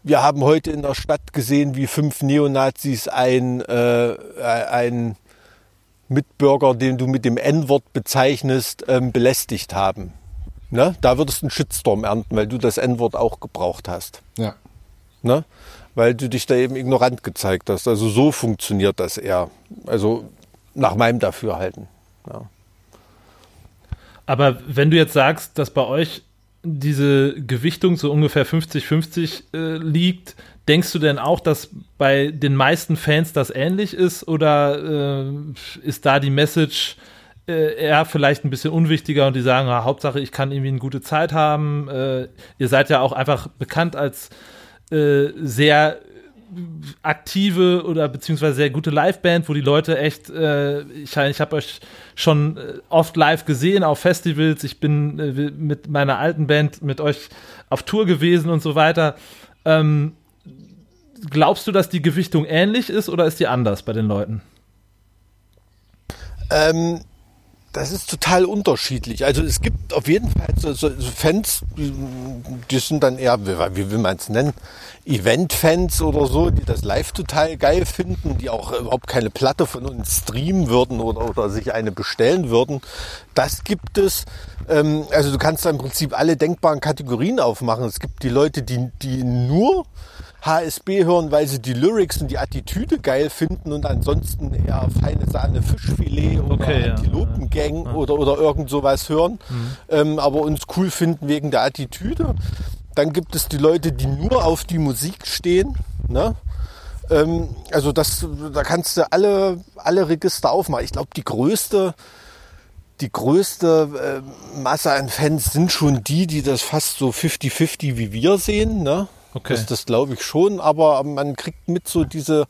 wir haben heute in der Stadt gesehen, wie fünf Neonazis ein, äh, ein Mitbürger, den du mit dem N-Wort bezeichnest, ähm, belästigt haben. Ne? Da würdest du einen Shitstorm ernten, weil du das N-Wort auch gebraucht hast. Ja. Ne? Weil du dich da eben ignorant gezeigt hast. Also so funktioniert das eher. Also nach meinem Dafürhalten. Ja. Aber wenn du jetzt sagst, dass bei euch diese Gewichtung so ungefähr 50-50 äh, liegt, Denkst du denn auch, dass bei den meisten Fans das ähnlich ist oder äh, ist da die Message äh, eher vielleicht ein bisschen unwichtiger und die sagen, ja, Hauptsache, ich kann irgendwie eine gute Zeit haben. Äh, ihr seid ja auch einfach bekannt als äh, sehr aktive oder beziehungsweise sehr gute Liveband, wo die Leute echt, äh, ich, ich habe euch schon äh, oft live gesehen auf Festivals, ich bin äh, mit meiner alten Band mit euch auf Tour gewesen und so weiter. Ähm, glaubst du, dass die Gewichtung ähnlich ist oder ist die anders bei den Leuten? Ähm, das ist total unterschiedlich. Also es gibt auf jeden Fall so, so, Fans, die, sind dann eher, wie, wie will man es nennen, Event-Fans oder so, die das live total geil finden, die auch überhaupt keine Platte von uns streamen würden oder, oder sich eine bestellen würden. Das gibt es. Ähm, also du kannst da im Prinzip alle denkbaren Kategorien aufmachen. Es gibt die Leute, die, die nur HSB hören, weil sie die Lyrics und die Attitüde geil finden und ansonsten eher feine Sahne Fischfilet oder okay, Antilopengang ja. oder, oder irgend sowas hören, mhm. ähm, aber uns cool finden wegen der Attitüde. Dann gibt es die Leute, die nur auf die Musik stehen. Ne? Ähm, also das, da kannst du alle, alle Register aufmachen. Ich glaube, die größte, die größte äh, Masse an Fans sind schon die, die das fast so 50-50 wie wir sehen. Ne? Okay. Das, das glaube ich schon, aber man kriegt mit so diese,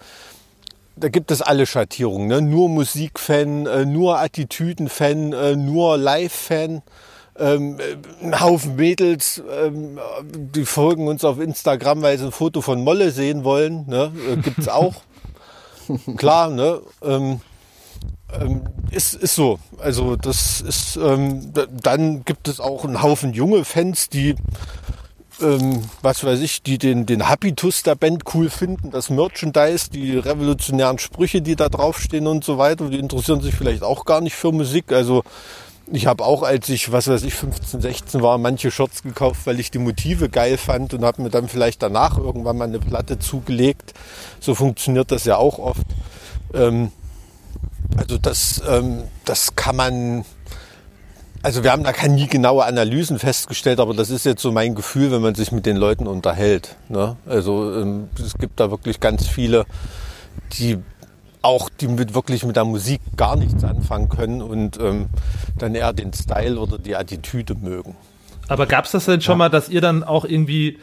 da gibt es alle Schattierungen, ne? nur Musikfan, äh, nur Attitüdenfan, äh, nur Live-Fan. Ähm, äh, ein Haufen Mädels, ähm, die folgen uns auf Instagram, weil sie ein Foto von Molle sehen wollen. Ne? Äh, gibt's auch. Klar, ne? Ähm, ist, ist so. Also das ist, dann gibt es auch einen Haufen junge Fans, die ähm, was weiß ich, die den, den Habitus der Band cool finden, das Merchandise, die revolutionären Sprüche, die da draufstehen und so weiter. Die interessieren sich vielleicht auch gar nicht für Musik. Also ich habe auch, als ich, was weiß ich, 15, 16 war, manche Shirts gekauft, weil ich die Motive geil fand und habe mir dann vielleicht danach irgendwann mal eine Platte zugelegt. So funktioniert das ja auch oft. Ähm, also das, ähm, das kann man also wir haben da keine nie genaue Analysen festgestellt, aber das ist jetzt so mein Gefühl, wenn man sich mit den Leuten unterhält. Ne? Also ähm, es gibt da wirklich ganz viele, die auch die mit wirklich mit der Musik gar nichts anfangen können und ähm, dann eher den Style oder die Attitüde mögen. Aber gab es das denn schon ja. mal, dass ihr dann auch irgendwie,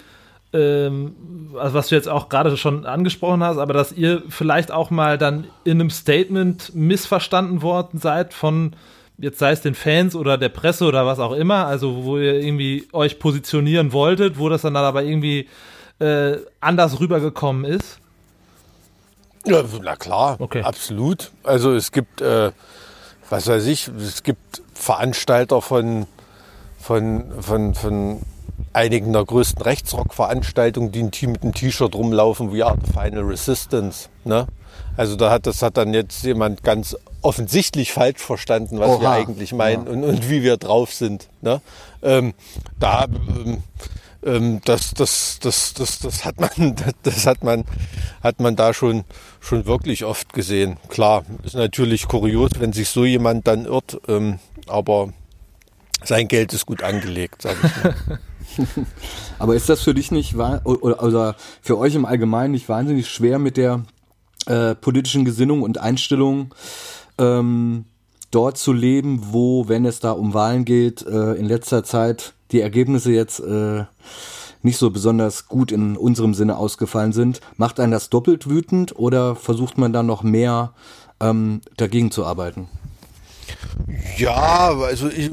ähm, also was du jetzt auch gerade schon angesprochen hast, aber dass ihr vielleicht auch mal dann in einem Statement missverstanden worden seid von jetzt sei es den Fans oder der Presse oder was auch immer, also wo ihr irgendwie euch positionieren wolltet, wo das dann aber irgendwie äh, anders rübergekommen ist? Ja, na klar, okay. absolut. Also es gibt, äh, was weiß ich, es gibt Veranstalter von, von, von, von einigen der größten Rechtsrock-Veranstaltungen, die ein Team mit einem T-Shirt rumlaufen, wie Art Final Resistance. Ne? Also da hat das hat dann jetzt jemand ganz offensichtlich falsch verstanden, was Oha. wir eigentlich meinen ja. und, und, wie wir drauf sind. Ne? Ähm, da ähm, ähm, das, das, das, das, das hat man, das hat man, hat man da schon, schon wirklich oft gesehen. Klar, ist natürlich kurios, wenn sich so jemand dann irrt, ähm, aber sein Geld ist gut angelegt, sage ich mal. aber ist das für dich nicht, oder, oder für euch im Allgemeinen nicht wahnsinnig schwer mit der äh, politischen Gesinnung und Einstellung ähm, dort zu leben, wo, wenn es da um Wahlen geht, äh, in letzter Zeit die Ergebnisse jetzt äh, nicht so besonders gut in unserem Sinne ausgefallen sind. Macht einen das doppelt wütend oder versucht man dann noch mehr ähm, dagegen zu arbeiten? Ja, also ich,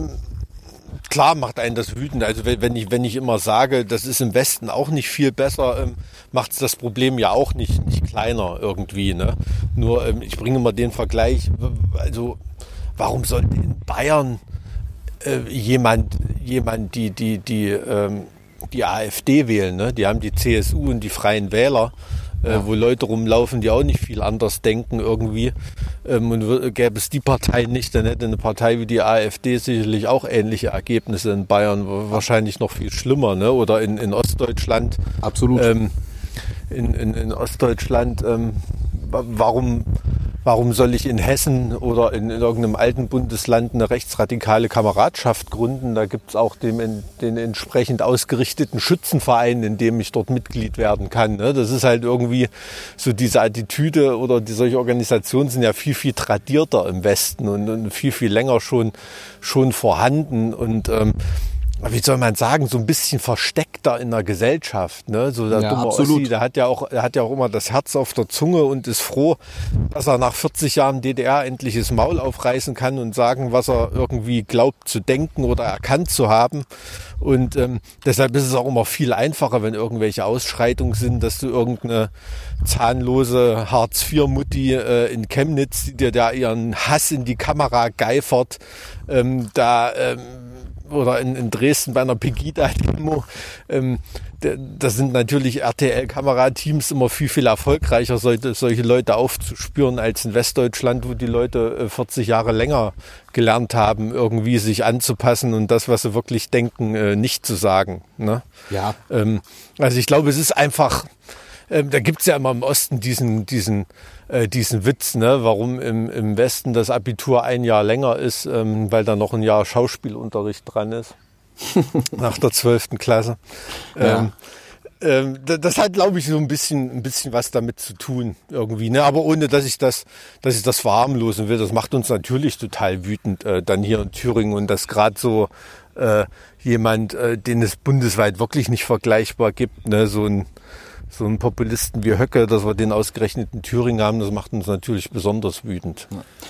klar macht einen das wütend. Also wenn ich, wenn ich immer sage, das ist im Westen auch nicht viel besser, ähm, macht es das Problem ja auch nicht, nicht kleiner irgendwie. Ne? Nur ähm, ich bringe mal den Vergleich, also warum sollte in Bayern äh, jemand, jemand die, die, die, ähm, die AfD wählen? Ne? Die haben die CSU und die Freien Wähler äh, wo Leute rumlaufen, die auch nicht viel anders denken irgendwie. Ähm, und gäbe es die Partei nicht, dann hätte eine Partei wie die AfD sicherlich auch ähnliche Ergebnisse in Bayern, wahrscheinlich noch viel schlimmer, ne? Oder in, in Ostdeutschland. Absolut. Ähm, in, in, in Ostdeutschland, ähm, warum warum soll ich in Hessen oder in, in irgendeinem alten Bundesland eine rechtsradikale Kameradschaft gründen? Da gibt es auch den, den entsprechend ausgerichteten Schützenverein, in dem ich dort Mitglied werden kann. Ne? Das ist halt irgendwie so diese Attitüde oder die, solche Organisationen sind ja viel, viel tradierter im Westen und, und viel, viel länger schon, schon vorhanden. Und ähm, wie soll man sagen, so ein bisschen versteckter in der Gesellschaft. Ne? So der Ja, dumme absolut. Ossi, der hat ja auch, der hat ja auch immer das Herz auf der Zunge und ist froh, dass er nach 40 Jahren DDR endlich das Maul aufreißen kann und sagen, was er irgendwie glaubt zu denken oder erkannt zu haben. Und ähm, deshalb ist es auch immer viel einfacher, wenn irgendwelche Ausschreitungen sind, dass du irgendeine zahnlose Hartz-IV-Mutti äh, in Chemnitz, die dir da ihren Hass in die Kamera geifert, ähm, da ähm, oder in, in Dresden bei einer Pegida-Demo. Ähm, das sind natürlich RTL-Kamerateams immer viel, viel erfolgreicher, solche, solche Leute aufzuspüren, als in Westdeutschland, wo die Leute äh, 40 Jahre länger gelernt haben, irgendwie sich anzupassen und das, was sie wirklich denken, äh, nicht zu sagen. Ne? Ja, Ähm, also ich glaube, es ist einfach, ähm, da gibt's ja immer im Osten diesen, diesen, äh, diesen Witz, ne? warum im, im Westen das Abitur ein Jahr länger ist, ähm, weil da noch ein Jahr Schauspielunterricht dran ist. nach der zwölften Klasse. Ja. Ähm, ähm, da- das hat, glaube ich, so ein bisschen, ein bisschen was damit zu tun irgendwie. Ne? Aber ohne, dass ich das, dass ich das verharmlosen will. Das macht uns natürlich total wütend äh, dann hier in Thüringen und dass gerade so äh, jemand, äh, den es bundesweit wirklich nicht vergleichbar gibt, ne? so ein so einen Populisten wie Höcke, dass wir den ausgerechnet in Thüringen haben, das macht uns natürlich besonders wütend.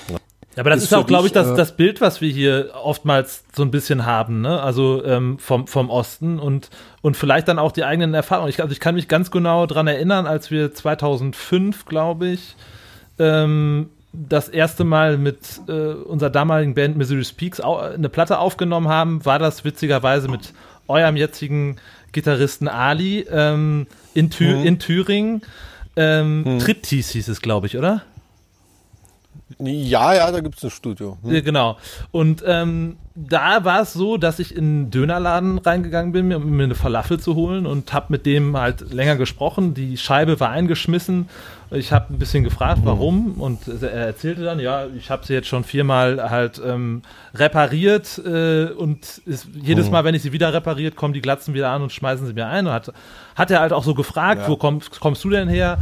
Ja, aber das Ist ist, auch, glaube ich, das, äh, das Bild, was wir hier oftmals so ein bisschen haben, ne? Also ähm, vom, vom Osten und, und vielleicht dann auch die eigenen Erfahrungen. Ich, also ich kann mich ganz genau dran erinnern, als wir 2005, glaube ich, ähm, das erste Mal mit äh, unserer damaligen Band Missouri Speaks au eine Platte aufgenommen haben, war das witzigerweise mit eurem jetzigen Gitarristen Ali ähm, in, Thü Mhm. in Thüringen. Ähm, Triptease hieß es, glaube ich, oder? Ja, ja, da gibt's ein Studio. Hm. Ja, genau. Und ähm, da war es so, dass ich in einen Dönerladen reingegangen bin, um mir eine Falafel zu holen und habe mit dem halt länger gesprochen. Die Scheibe war eingeschmissen. Ich habe ein bisschen gefragt, warum. Und er erzählte dann, ja, ich habe sie jetzt schon viermal halt ähm, repariert äh, und ist, jedes Mal, wenn ich sie wieder repariert, kommen die Glatzen wieder an und schmeißen sie mir ein. Und hat, hat er halt auch so gefragt, Ja. wo kommst, kommst du denn her?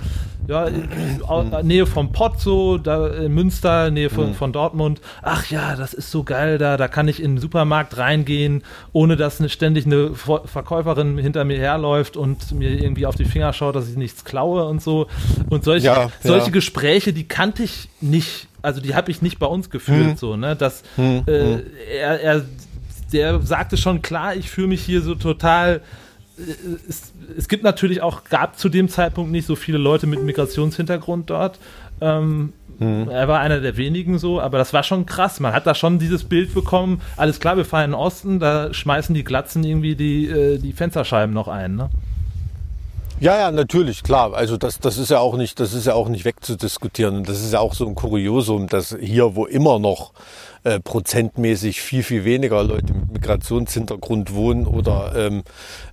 Ja, in- au- Nähe vom Pott so, da in Münster, Nähe von, von Dortmund. Ach ja, das ist so geil da, da kann ich in den Supermarkt reingehen, ohne dass eine, ständig eine Ver- Verkäuferin hinter mir herläuft und mir irgendwie auf die Finger schaut, dass ich nichts klaue und so. Und solche, Ja, solche ja. Gespräche, die kannte ich nicht. Also die habe ich nicht bei uns geführt, so, ne? Dass äh, er, er der sagte schon klar, ich fühle mich hier so total es, es gibt natürlich auch, gab zu dem Zeitpunkt nicht so viele Leute mit Migrationshintergrund dort. Ähm, Er war einer der wenigen so, aber das war schon krass. Man hat da schon dieses Bild bekommen, alles klar, wir fahren in den Osten, da schmeißen die Glatzen irgendwie die, äh, die Fensterscheiben noch ein. Ne? Ja, ja, natürlich, klar. Also das, das ist ja auch nicht, das ist ja auch nicht wegzudiskutieren. Und das ist ja auch so ein Kuriosum, dass hier, wo immer noch äh, prozentmäßig viel, viel weniger Leute mit Migrationshintergrund wohnen oder ähm,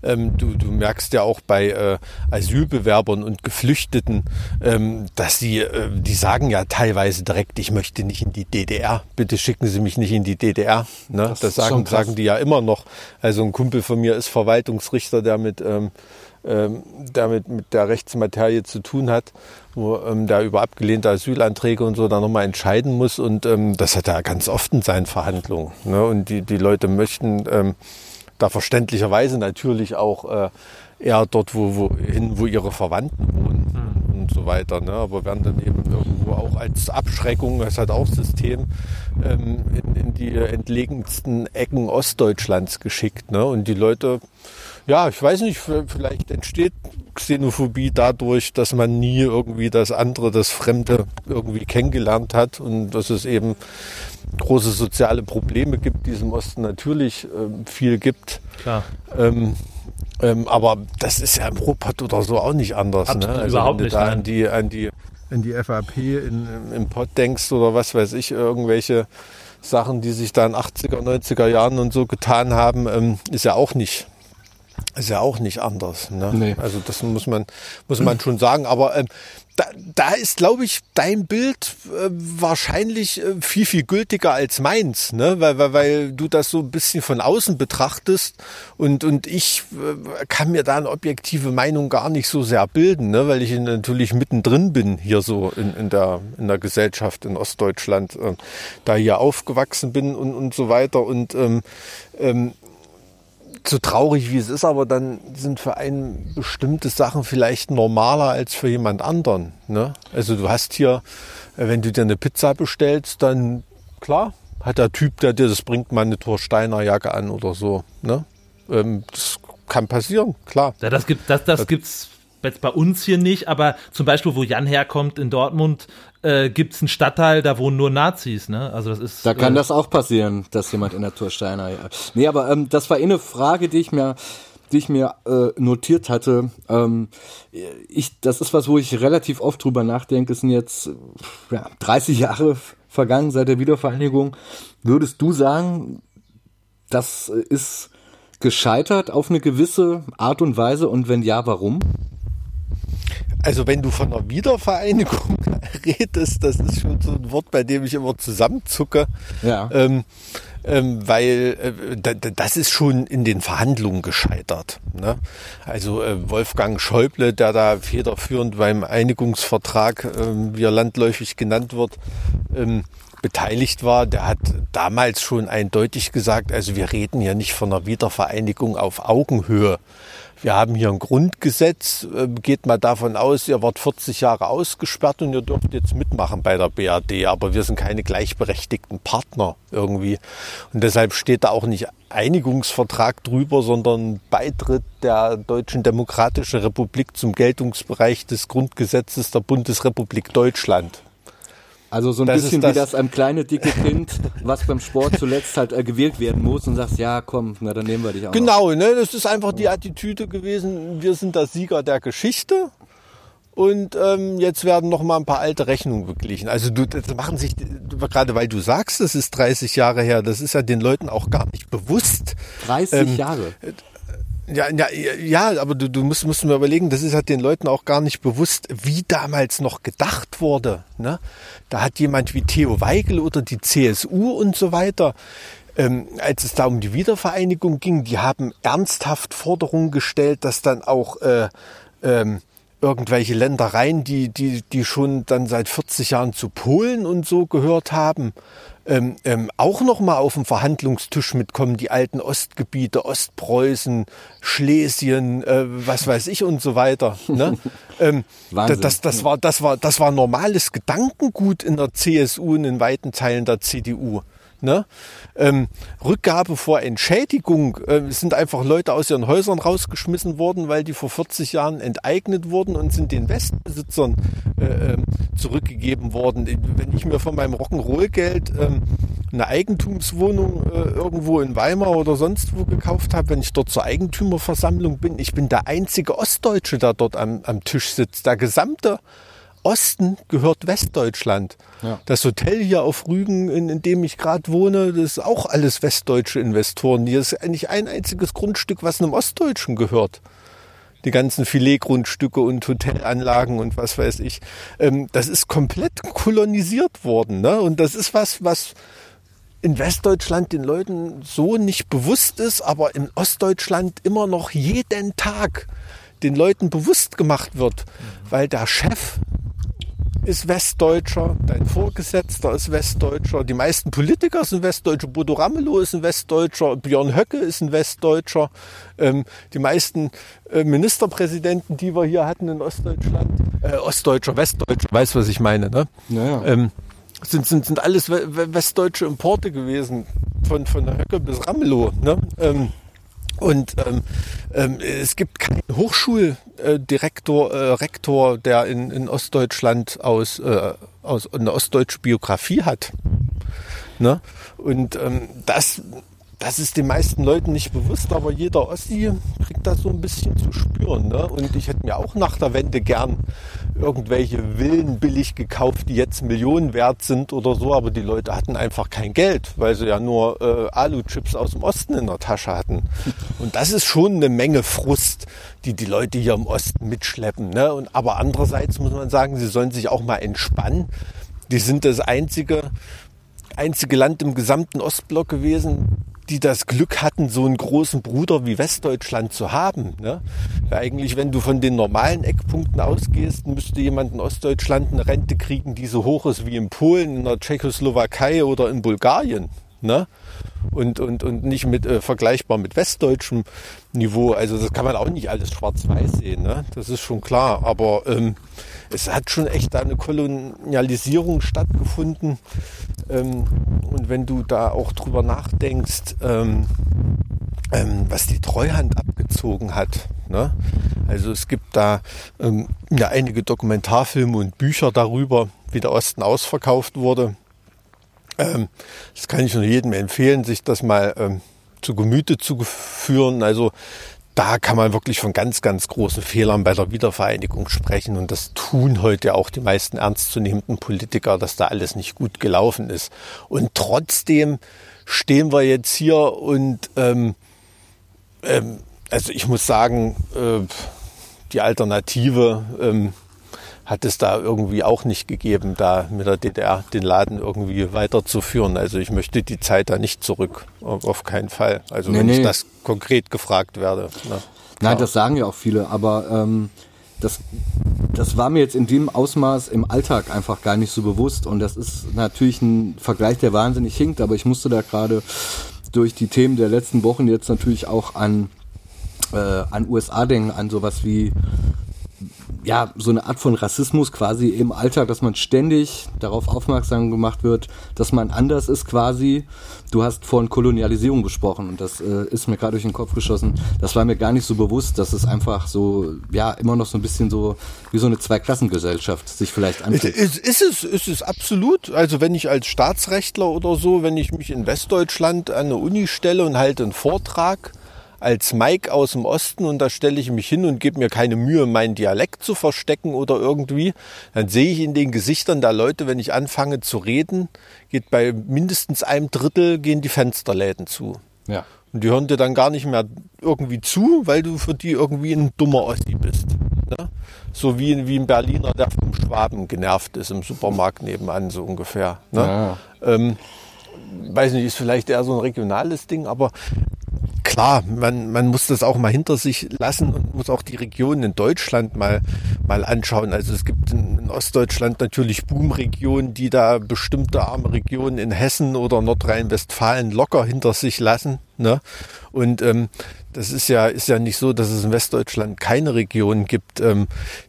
ähm, du, du merkst ja auch bei äh, Asylbewerbern und Geflüchteten, ähm, dass die, äh, die sagen ja teilweise direkt, ich möchte nicht in die DDR, bitte schicken Sie mich nicht in die DDR. Ne? Das, ist sagen, sagen die ja immer noch. Also ein Kumpel von mir ist Verwaltungsrichter, der mit ähm, ähm, der mit, der Rechtsmaterie zu tun hat, wo ähm, der über abgelehnte Asylanträge und so dann nochmal entscheiden muss. Und ähm, das hat er ganz oft in seinen Verhandlungen. Ne? Und die, die Leute möchten ähm, da verständlicherweise natürlich auch äh, eher dort, wo, wo hin, wo ihre Verwandten wohnen und so weiter. Ne? Aber werden dann eben irgendwo auch als Abschreckung, das hat auch System, ähm, in, in die entlegensten Ecken Ostdeutschlands geschickt. Ne? Und die Leute, ja, ich weiß nicht, vielleicht entsteht Xenophobie dadurch, dass man nie irgendwie das andere, das Fremde irgendwie kennengelernt hat und dass es eben große soziale Probleme gibt, die es im Osten natürlich ähm, viel gibt. Klar. Ähm, ähm, aber das ist ja im Ruhrpott oder so auch nicht anders. Ne? Absolut, Also überhaupt wenn du nicht, da an die, an die, an die FAP in, im Pott denkst oder was weiß ich, irgendwelche Sachen, die sich da in 80er, 90er Jahren und so getan haben, ähm, ist ja auch nicht Ist ja auch nicht anders. Ne? Nee. Also das muss man, muss man schon sagen. Aber ähm, da, da ist, glaube ich, dein Bild äh, wahrscheinlich äh, viel, viel gültiger als meins, ne? weil, weil, weil du das so ein bisschen von außen betrachtest und, und ich äh, kann mir da eine objektive Meinung gar nicht so sehr bilden, ne? weil ich natürlich mittendrin bin hier so in, in, der, in der Gesellschaft in Ostdeutschland, äh, da hier aufgewachsen bin und, und so weiter und ähm, ähm, so traurig wie es ist, aber dann sind für einen bestimmte Sachen vielleicht normaler als für jemand anderen. Ne? Also du hast hier, äh, wenn du dir eine Pizza bestellst, dann klar, hat der Typ, der dir das bringt, mal eine Torsteiner Jacke an oder so. Ne? Ähm, das kann passieren, klar. Ja, das gibt, das, das gibt's jetzt bei uns hier nicht, aber zum Beispiel, wo Jan herkommt in Dortmund, äh, gibt es einen Stadtteil, da wohnen nur Nazis, ne? Also das ist. Da kann äh, das auch passieren, dass jemand in der Torsteiner. Ja. Nee, aber ähm, das war eh eine Frage, die ich mir die ich mir äh, notiert hatte. Ähm, ich, das ist was, wo ich relativ oft drüber nachdenke. Es sind jetzt ja, 30 Jahre vergangen seit der Wiedervereinigung. Würdest du sagen, das ist gescheitert auf eine gewisse Art und Weise? Und wenn ja, warum? Also wenn du von einer Wiedervereinigung redest, das ist schon so ein Wort, bei dem ich immer zusammenzucke. Ja. Ähm, ähm, weil äh, das ist schon in den Verhandlungen gescheitert. Ne? Also äh, Wolfgang Schäuble, der da federführend beim Einigungsvertrag, äh, wie er landläufig genannt wird, ähm, beteiligt war, der hat damals schon eindeutig gesagt, also wir reden hier nicht von einer Wiedervereinigung auf Augenhöhe wir haben hier ein Grundgesetz, äh, geht mal davon aus, ihr wart 40 Jahre ausgesperrt und ihr dürft jetzt mitmachen bei der BRD, aber wir sind keine gleichberechtigten Partner irgendwie. Und deshalb steht da auch nicht Einigungsvertrag drüber, sondern Beitritt der Deutschen Demokratischen Republik zum Geltungsbereich des Grundgesetzes der Bundesrepublik Deutschland. Also so ein das bisschen das wie das ein kleine dicke Kind, was beim Sport zuletzt halt äh, gewählt werden muss und sagst, ja komm, na dann nehmen wir dich auch. Genau, noch. ne, das ist einfach die Attitüde gewesen, wir sind der Sieger der Geschichte und ähm, jetzt werden noch mal ein paar alte Rechnungen beglichen. Also du, das machen sich, gerade weil du sagst, das ist 30 Jahre her, das ist ja den Leuten auch gar nicht bewusst. 30 ähm, Jahre? Ja, ja, ja, aber du, du musst, musst mir überlegen, das ist halt den Leuten auch gar nicht bewusst, wie damals noch gedacht wurde. Ne? Da hat jemand wie Theo Weigel oder die CSU und so weiter, ähm, als es da um die Wiedervereinigung ging, die haben ernsthaft Forderungen gestellt, dass dann auch äh, ähm, irgendwelche Ländereien, die, die, die schon dann seit 40 Jahren zu Polen und so gehört haben, ähm, ähm, auch noch mal auf den Verhandlungstisch mitkommen, die alten Ostgebiete, Ostpreußen, Schlesien, äh, was weiß ich und so weiter. Ne? ähm, das, das, war, das, war, das war normales Gedankengut in der CSU und in weiten Teilen der CDU. Ne? Ähm, Rückgabe vor Entschädigung äh, sind einfach Leute aus ihren Häusern rausgeschmissen worden, weil die vor 40 Jahren enteignet wurden und sind den Westbesitzern äh, ähm, zurückgegeben worden. Wenn ich mir von meinem Rock'n'Roll-Geld ähm, eine Eigentumswohnung äh, irgendwo in Weimar oder sonst wo gekauft habe, wenn ich dort zur Eigentümerversammlung bin, ich bin der einzige Ostdeutsche, der dort am, am Tisch sitzt. Der gesamte Osten gehört Westdeutschland. Ja. Das Hotel hier auf Rügen, in, in dem ich gerade wohne, das ist auch alles westdeutsche Investoren. Hier ist eigentlich ein einziges Grundstück, was einem Ostdeutschen gehört. Die ganzen Filetgrundstücke und Hotelanlagen und was weiß ich. Ähm, das ist komplett kolonisiert worden. Ne? Und das ist was, was in Westdeutschland den Leuten so nicht bewusst ist, aber in Ostdeutschland immer noch jeden Tag den Leuten bewusst gemacht wird, mhm. weil der Chef ist Westdeutscher, dein Vorgesetzter ist Westdeutscher, die meisten Politiker sind Westdeutsche, Bodo Ramelow ist ein Westdeutscher, Björn Höcke ist ein Westdeutscher, ähm, die meisten äh, Ministerpräsidenten, die wir hier hatten in Ostdeutschland, äh, Ostdeutscher, Westdeutscher, weißt was ich meine, ne? Naja. Ähm, sind, sind, sind alles westdeutsche Importe gewesen, von, von Höcke bis Ramelow, ne? Ähm, und ähm, ähm, es gibt keinen Hochschuldirektor, äh, Rektor, der in, in Ostdeutschland aus, äh, aus eine ostdeutsche Biografie hat. Ne? Und ähm, das das ist den meisten Leuten nicht bewusst, aber jeder Ossi kriegt das so ein bisschen zu spüren. Ne? Und ich hätte mir auch nach der Wende gern irgendwelche Villen billig gekauft, die jetzt Millionen wert sind oder so, aber die Leute hatten einfach kein Geld, weil sie ja nur äh, Alu-Chips aus dem Osten in der Tasche hatten. Und das ist schon eine Menge Frust, die die Leute hier im Osten mitschleppen. Ne? Und, aber andererseits muss man sagen, sie sollen sich auch mal entspannen. Die sind das einzige, einzige Land im gesamten Ostblock gewesen, die das Glück hatten, so einen großen Bruder wie Westdeutschland zu haben. Ne? Eigentlich, wenn du von den normalen Eckpunkten ausgehst, müsste jemand in Ostdeutschland eine Rente kriegen, die so hoch ist wie in Polen, in der Tschechoslowakei oder in Bulgarien. Ne? Und, und, und nicht mit äh, vergleichbar mit westdeutschem Niveau. Also das kann man auch nicht alles schwarz-weiß sehen. Ne? Das ist schon klar. Aber ähm, es hat schon echt eine Kolonialisierung stattgefunden. Ähm, und wenn du da auch drüber nachdenkst, ähm, ähm, was die Treuhand abgezogen hat. Ne? Also es gibt da ähm, ja einige Dokumentarfilme und Bücher darüber, wie der Osten ausverkauft wurde. Ähm, das kann ich nur jedem empfehlen, sich das mal ähm, zu Gemüte zu führen. Also da kann man wirklich von ganz, ganz großen Fehlern bei der Wiedervereinigung sprechen. Und das tun heute auch die meisten ernstzunehmenden Politiker, dass da alles nicht gut gelaufen ist. Und trotzdem stehen wir jetzt hier und ähm, ähm, also ich muss sagen, äh, die Alternative ähm, hat es da irgendwie auch nicht gegeben, da mit der DDR den Laden irgendwie weiterzuführen. Also ich möchte die Zeit da nicht zurück, auf keinen Fall. Also nee, wenn nee. ich das konkret gefragt werde. Ne? Nein, das sagen ja auch viele, aber ähm, das, das war mir jetzt in dem Ausmaß im Alltag einfach gar nicht so bewusst. Und das ist natürlich ein Vergleich, der wahnsinnig hinkt, aber ich musste da gerade durch die Themen der letzten Wochen jetzt natürlich auch an, äh, an USA denken, an sowas wie ja, so eine Art von Rassismus quasi im Alltag, dass man ständig darauf aufmerksam gemacht wird, dass man anders ist quasi. Du hast von Kolonialisierung gesprochen und das äh, ist mir gerade durch den Kopf geschossen. Das war mir gar nicht so bewusst, dass es einfach so, ja, immer noch so ein bisschen so wie so eine Zweiklassengesellschaft sich vielleicht anfühlt. Ist, ist es, ist es absolut. Also wenn ich als Staatsrechtler oder so, wenn ich mich in Westdeutschland an eine Uni stelle und halte einen Vortrag, als Mike aus dem Osten und da stelle ich mich hin und gebe mir keine Mühe, meinen Dialekt zu verstecken oder irgendwie, dann sehe ich in den Gesichtern der Leute, wenn ich anfange zu reden, geht bei mindestens einem Drittel gehen die Fensterläden zu. Ja. Und die hören dir dann gar nicht mehr irgendwie zu, weil du für die irgendwie ein dummer Ossi bist. Ne? So wie, wie ein Berliner, der vom Schwaben genervt ist im Supermarkt nebenan, so ungefähr. Ne? Ja. Ähm, weiß nicht, ist vielleicht eher so ein regionales Ding, aber klar, man, man muss das auch mal hinter sich lassen und muss auch die Regionen in Deutschland mal, mal anschauen. Also es gibt in, in Ostdeutschland natürlich Boomregionen, die da bestimmte arme Regionen in Hessen oder Nordrhein-Westfalen locker hinter sich lassen. Ne? Und ähm, das ist ja, ist ja nicht so, dass es in Westdeutschland keine Regionen gibt, ähm,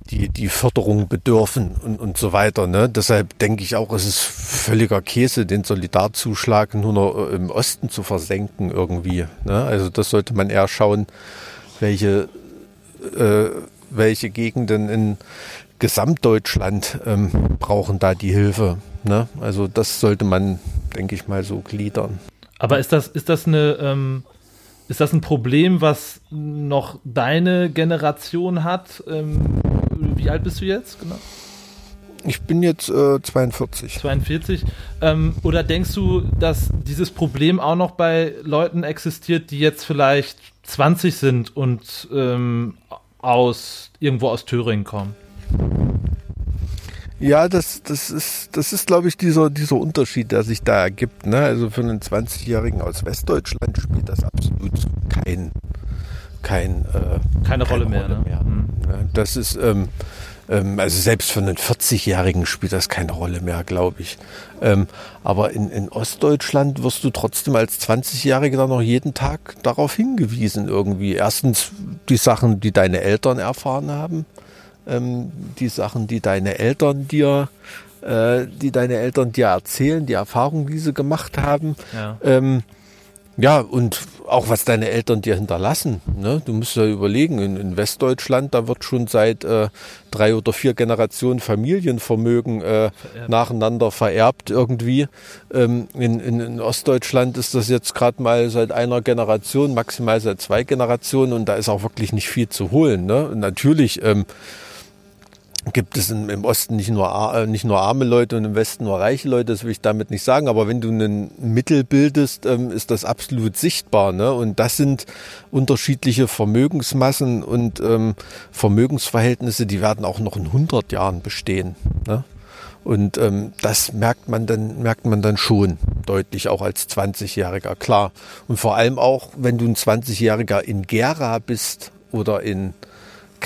die die Förderung bedürfen und, und so weiter. Ne? Deshalb denke ich auch, es ist völliger Käse, den Solidarzuschlag nur noch äh, im Osten zu versenken irgendwie. Ne? Also das sollte man eher schauen, welche, äh, welche Gegenden in Gesamtdeutschland ähm, brauchen da die Hilfe. Ne? Also das sollte man, denke ich mal, so gliedern. Aber ist das, ist das eine, ähm, ist das ein Problem, was noch deine Generation hat? Ähm, wie alt bist du jetzt? Genau. Ich bin jetzt äh, 42. 42. Ähm, oder denkst du, dass dieses Problem auch noch bei Leuten existiert, die jetzt vielleicht 20 sind und ähm, aus irgendwo aus Thüringen kommen? Ja, das, das ist, das ist, glaube ich, dieser, dieser Unterschied, der sich da ergibt. Ne? Also für einen 20-Jährigen aus Westdeutschland spielt das absolut kein, kein, äh, keine, keine Rolle, Rolle mehr. Ne? mehr. Mhm. Das ist, ähm, ähm, also selbst für einen 40-Jährigen spielt das keine Rolle mehr, glaube ich. Ähm, aber in, in Ostdeutschland wirst du trotzdem als 20-Jähriger noch jeden Tag darauf hingewiesen irgendwie. Erstens die Sachen, die deine Eltern erfahren haben ähm, die Sachen, die deine Eltern dir, äh, die deine Eltern dir erzählen, die Erfahrungen, die sie gemacht haben. Ja. Ähm, ja, und auch was deine Eltern dir hinterlassen. Ne? Du musst ja überlegen, in, in Westdeutschland, da wird schon seit äh, drei oder vier Generationen Familienvermögen äh, vererbt. nacheinander vererbt irgendwie. Ähm, in, in, in, Ostdeutschland ist das jetzt gerade mal seit einer Generation, maximal seit zwei Generationen und da ist auch wirklich nicht viel zu holen. Ne? Und natürlich ähm, gibt es im Osten nicht nur, äh, nicht nur arme Leute und im Westen nur reiche Leute, das will ich damit nicht sagen, aber wenn du ein Mittel bildest, ähm, ist das absolut sichtbar. Ne? Und das sind unterschiedliche Vermögensmassen und ähm, Vermögensverhältnisse, die werden auch noch in 100 Jahren bestehen. Ne? Und ähm, das merkt man dann, merkt man dann schon deutlich, auch als 20-Jähriger, klar. Und vor allem auch, wenn du ein 20-Jähriger in Gera bist oder in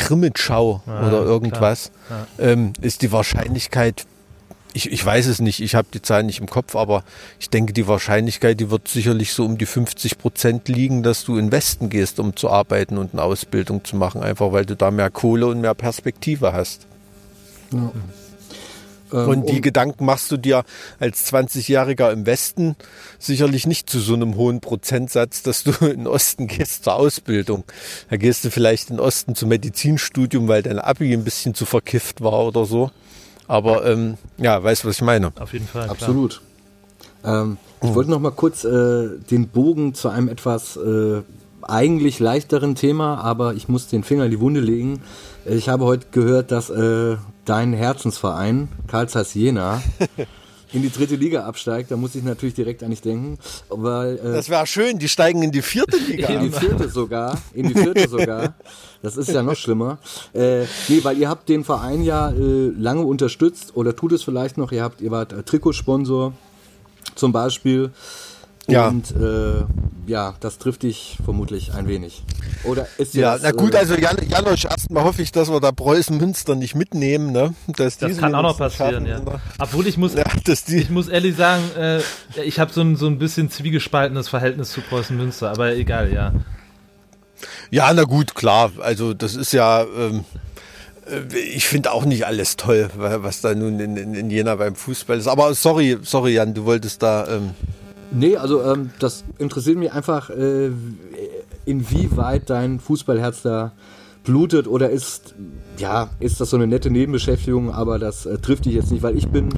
Krimmitschau ja, oder irgendwas, ja. ähm, ist die Wahrscheinlichkeit, ich, ich weiß es nicht, ich habe die Zahlen nicht im Kopf, aber ich denke, die Wahrscheinlichkeit, die wird sicherlich so um die 50 Prozent liegen, dass du in den Westen gehst, um zu arbeiten und eine Ausbildung zu machen, einfach weil du da mehr Kohle und mehr Perspektive hast. Ja. Ähm, und die um, Gedanken machst du dir als 20-Jähriger im Westen sicherlich nicht zu so einem hohen Prozentsatz, dass du in den Osten gehst zur Ausbildung. Da gehst du vielleicht in den Osten zum Medizinstudium, weil dein Abi ein bisschen zu verkifft war oder so. Aber ähm, ja, weißt du, was ich meine? Auf jeden Fall. Absolut. Ähm, ich hm. wollte noch mal kurz äh, den Bogen zu einem etwas äh, eigentlich leichteren Thema, aber ich muss den Finger in die Wunde legen. Ich habe heute gehört, dass äh, dein Herzensverein, Karl Zeiss Jena, in die dritte Liga absteigt. Da muss ich natürlich direkt an dich denken. Weil, äh, das wäre schön, die steigen in die vierte Liga. In die vierte sogar. In die vierte sogar. Das ist ja noch schlimmer. Äh, nee, weil ihr habt den Verein ja äh, lange unterstützt oder tut es vielleicht noch. Ihr habt, ihr wart äh, Trikotsponsor zum Beispiel. Ja. Und äh, ja, das trifft dich vermutlich ein wenig. Oder ist ja, das, na gut, äh, also Jan, Janosch, erstmal hoffe ich, dass wir da Preußen Münster nicht mitnehmen, ne? Dass das kann auch noch passieren, ja. Obwohl ich muss, ja, ich muss ehrlich sagen, äh, ich habe so ein, so ein bisschen zwiegespaltenes Verhältnis zu Preußen Münster, aber egal, ja. Ja, na gut, klar. Also das ist ja. Ähm, äh, ich finde auch nicht alles toll, was da nun in, in, in Jena beim Fußball ist. Aber sorry, sorry Jan, du wolltest da. Ähm Nee, also ähm, das interessiert mich einfach, äh, inwieweit dein Fußballherz da blutet oder ist, ja, ist das so eine nette Nebenbeschäftigung, aber das äh, trifft dich jetzt nicht, weil ich bin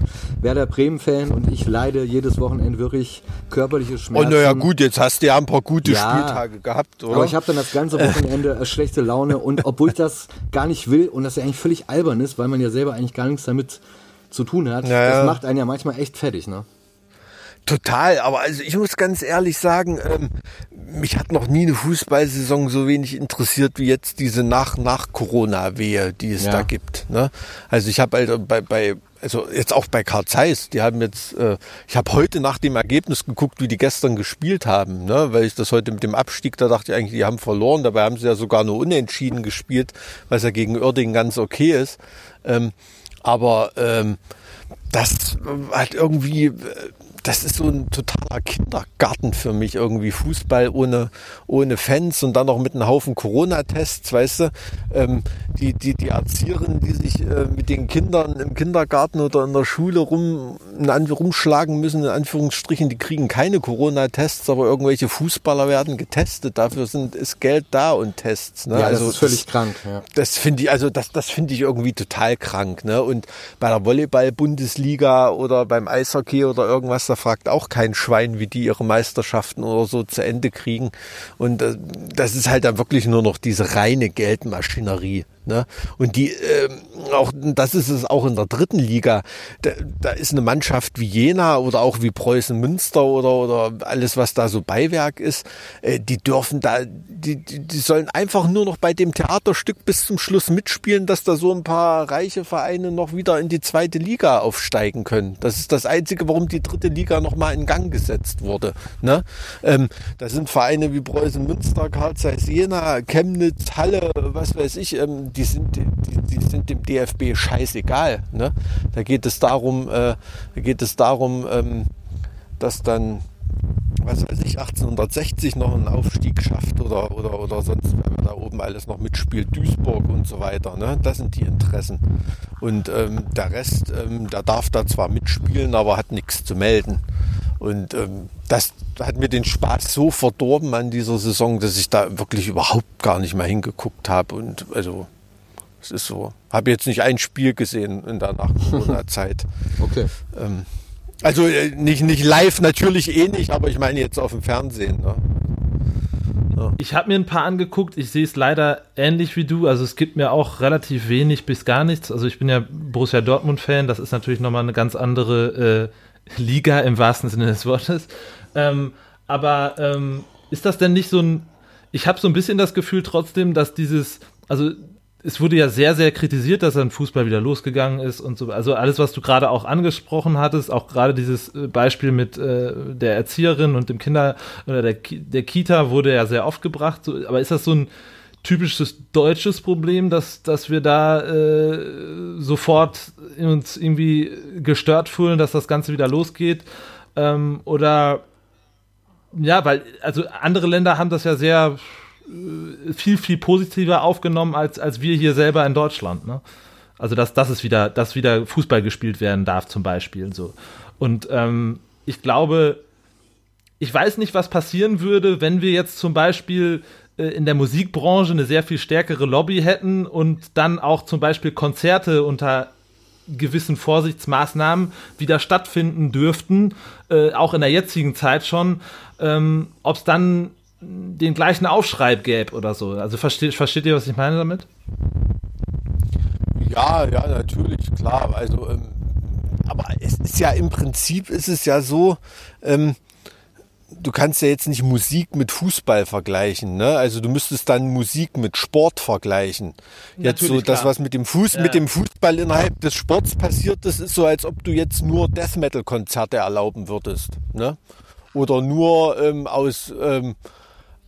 Werder Bremen-Fan und ich leide jedes Wochenende wirklich körperliche Schmerzen. Oh, naja, gut, jetzt hast du ja ein paar gute ja, Spieltage gehabt, oder? Aber ich habe dann das ganze Wochenende äh, schlechte Laune und obwohl ich das gar nicht will und das ja eigentlich völlig albern ist, weil man ja selber eigentlich gar nichts damit zu tun hat, naja. das macht einen ja manchmal echt fertig, ne? Total, aber also ich muss ganz ehrlich sagen, ähm, mich hat noch nie eine Fußballsaison so wenig interessiert wie jetzt diese nach nach Corona Wehe, die es ja. da gibt. Ne? Also ich habe halt bei, bei also jetzt auch bei Karl Zeiss, die haben jetzt, äh, ich habe heute nach dem Ergebnis geguckt, wie die gestern gespielt haben, ne? weil ich das heute mit dem Abstieg, da dachte ich eigentlich, die haben verloren, dabei haben sie ja sogar nur unentschieden gespielt, was ja gegen Oerding ganz okay ist. Ähm, aber ähm, das hat irgendwie, äh, das ist so ein totaler Kindergarten für mich irgendwie. Fußball ohne, ohne Fans und dann noch mit einem Haufen Corona-Tests, weißt du. Ähm, die, die, die Erzieherinnen, die sich äh, mit den Kindern im Kindergarten oder in der Schule rum, in rumschlagen müssen, in Anführungsstrichen, die kriegen keine Corona-Tests, aber irgendwelche Fußballer werden getestet. Dafür sind, ist Geld da und Tests. Ne? Ja, also das ist völlig das, krank. Ja. Das finde ich, also das, das finde ich irgendwie total krank. Ne? Und bei der Volleyball-Bundesliga oder beim Eishockey oder irgendwas, da fragt auch kein Schwein, wie die ihre Meisterschaften oder so zu Ende kriegen. Und äh, das ist halt dann wirklich nur noch diese reine Geldmaschinerie. Ne? Und die, äh, auch das ist es auch in der dritten Liga. Da, da ist eine Mannschaft wie Jena oder auch wie Preußen Münster oder, oder alles, was da so Beiwerk ist, äh, die dürfen da, die, die, die sollen einfach nur noch bei dem Theaterstück bis zum Schluss mitspielen, dass da so ein paar reiche Vereine noch wieder in die zweite Liga aufsteigen können. Das ist das Einzige, warum die dritte Liga nochmal in Gang gesetzt wurde. Ne? Ähm, da sind Vereine wie Preußen Münster, Karl Zeiss Jena, Chemnitz, Halle, was weiß ich, ähm, die sind, die, die sind dem DFB scheißegal. Ne? Da geht es darum, äh, da geht es darum, ähm, dass dann was weiß ich, 1860 noch einen Aufstieg schafft oder, oder, oder sonst, wenn man da oben alles noch mitspielt, Duisburg und so weiter. Ne? Das sind die Interessen. Und ähm, der Rest, ähm, der darf da zwar mitspielen, aber hat nichts zu melden. Und ähm, das hat mir den Spaß so verdorben an dieser Saison, dass ich da wirklich überhaupt gar nicht mehr hingeguckt habe. Und also es ist so. Habe jetzt nicht ein Spiel gesehen in der Nach-Corona-Zeit. okay. Ähm, also äh, nicht, nicht live natürlich eh nicht, aber ich meine jetzt auf dem Fernsehen. Ne? Ich habe mir ein paar angeguckt. Ich sehe es leider ähnlich wie du. Also es gibt mir auch relativ wenig bis gar nichts. Also ich bin ja Borussia Dortmund-Fan. Das ist natürlich nochmal eine ganz andere äh, Liga im wahrsten Sinne des Wortes. Ähm, aber ähm, ist das denn nicht so ein... Ich habe so ein bisschen das Gefühl trotzdem, dass dieses... Also es wurde ja sehr, sehr kritisiert, dass dann Fußball wieder losgegangen ist und so. Also alles, was du gerade auch angesprochen hattest, auch gerade dieses äh, Beispiel mit äh, der Erzieherin und dem Kinder oder der, der Kita wurde ja sehr oft gebracht. So, aber ist das so ein typisches deutsches Problem, dass, dass wir da äh, sofort uns irgendwie gestört fühlen, dass das Ganze wieder losgeht? Ähm, oder ja, weil, also andere Länder haben das ja sehr viel, viel positiver aufgenommen als, als wir hier selber in Deutschland. Ne? Also, dass, dass es wieder, dass wieder Fußball gespielt werden darf, zum Beispiel. Und, so. und ähm, ich glaube, ich weiß nicht, was passieren würde, wenn wir jetzt zum Beispiel äh, in der Musikbranche eine sehr viel stärkere Lobby hätten und dann auch zum Beispiel Konzerte unter gewissen Vorsichtsmaßnahmen wieder stattfinden dürften, äh, auch in der jetzigen Zeit schon, ähm, ob es dann den gleichen Aufschrei gäbe oder so. Also versteht, versteht ihr, was ich meine damit? Ja, ja, natürlich, klar. Also, ähm, aber es ist ja im Prinzip ist es ja so, ähm, du kannst ja jetzt nicht Musik mit Fußball vergleichen, ne? Also du müsstest dann Musik mit Sport vergleichen. Jetzt Natürlich, so das, klar. was mit dem Fuß, ja. mit dem Fußball innerhalb des Sports passiert, das ist so, als ob du jetzt nur Death Metal Konzerte erlauben würdest, ne? Oder nur ähm, aus ähm,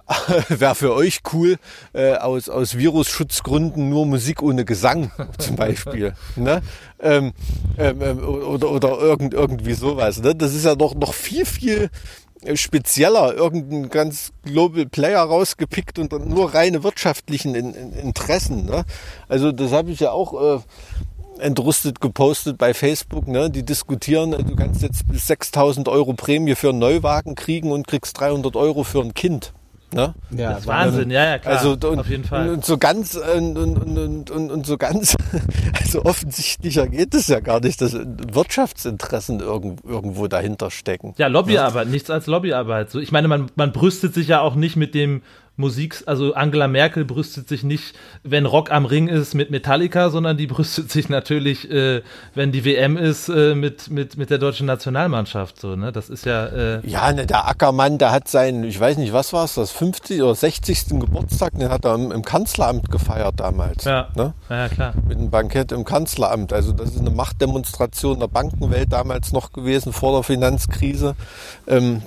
wäre für euch cool, äh, aus, aus Virusschutzgründen nur Musik ohne Gesang zum Beispiel. ne? Ähm, ähm, ähm, oder oder irgend, irgendwie sowas. Ne? Das ist ja noch, noch viel, viel spezieller, irgendein ganz Global Player rausgepickt und dann nur reine wirtschaftlichen in, in, Interessen. Ne? Also das habe ich ja auch äh, entrüstet gepostet bei Facebook. Ne? Die diskutieren, du kannst jetzt bis 6000 Euro Prämie für einen Neuwagen kriegen und kriegst 300 Euro für ein Kind. Ne? Ja, das ist Wahnsinn, ja, ja, klar. Also, und, auf jeden Fall. Und so ganz, und, und, und, und so ganz, also offensichtlicher geht es ja gar nicht, dass Wirtschaftsinteressen irgendwo dahinter stecken. Ja, Lobbyarbeit, ja. nichts als Lobbyarbeit. So, ich meine, man, man brüstet sich ja auch nicht mit dem Musik, also Angela Merkel brüstet sich nicht, wenn Rock am Ring ist mit Metallica, sondern die brüstet sich natürlich, äh, wenn die WM ist, äh, mit, mit, mit der deutschen Nationalmannschaft. So, ne? Das ist ja. Äh ja, ne, der Ackermann, der hat seinen, ich weiß nicht, was war es, das 50. oder 60. Geburtstag, den hat er im, im Kanzleramt gefeiert damals. Ja. Ne? ja, klar. Mit einem Bankett im Kanzleramt. Also das ist eine Machtdemonstration der Bankenwelt damals noch gewesen, vor der Finanzkrise. Ähm,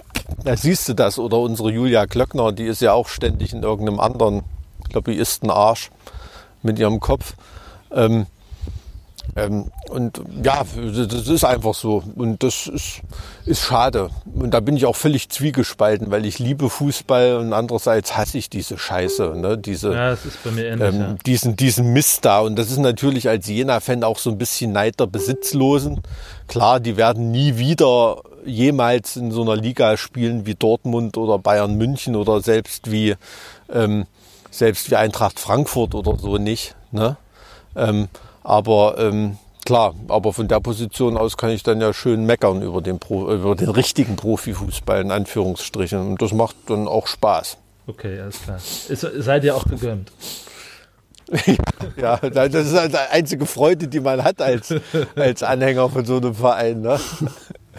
da siehst du das. Oder unsere Julia Klöckner, die ist ja auch ständig in irgendeinem anderen Lobbyistenarsch mit ihrem Kopf. Ähm, ähm, und ja, das ist einfach so. Und das ist, ist schade. Und da bin ich auch völlig zwiegespalten, weil ich liebe Fußball und andererseits hasse ich diese Scheiße. Ne? Diese, ja, ähnlich. Ähm, ja. diesen, diesen Mist da. Und das ist natürlich als Jena-Fan auch so ein bisschen Neid der Besitzlosen. Klar, die werden nie wieder jemals in so einer Liga spielen wie Dortmund oder Bayern München oder selbst wie, ähm, selbst wie Eintracht Frankfurt oder so nicht. Ne? Ähm, aber ähm, klar, aber von der Position aus kann ich dann ja schön meckern über den, Pro, über den richtigen Profifußball in Anführungsstrichen. Und das macht dann auch Spaß. Okay, alles klar. Ist, seid ihr auch gegönnt? ja, das ist halt die einzige Freude, die man hat als, als Anhänger von so einem Verein. Ne?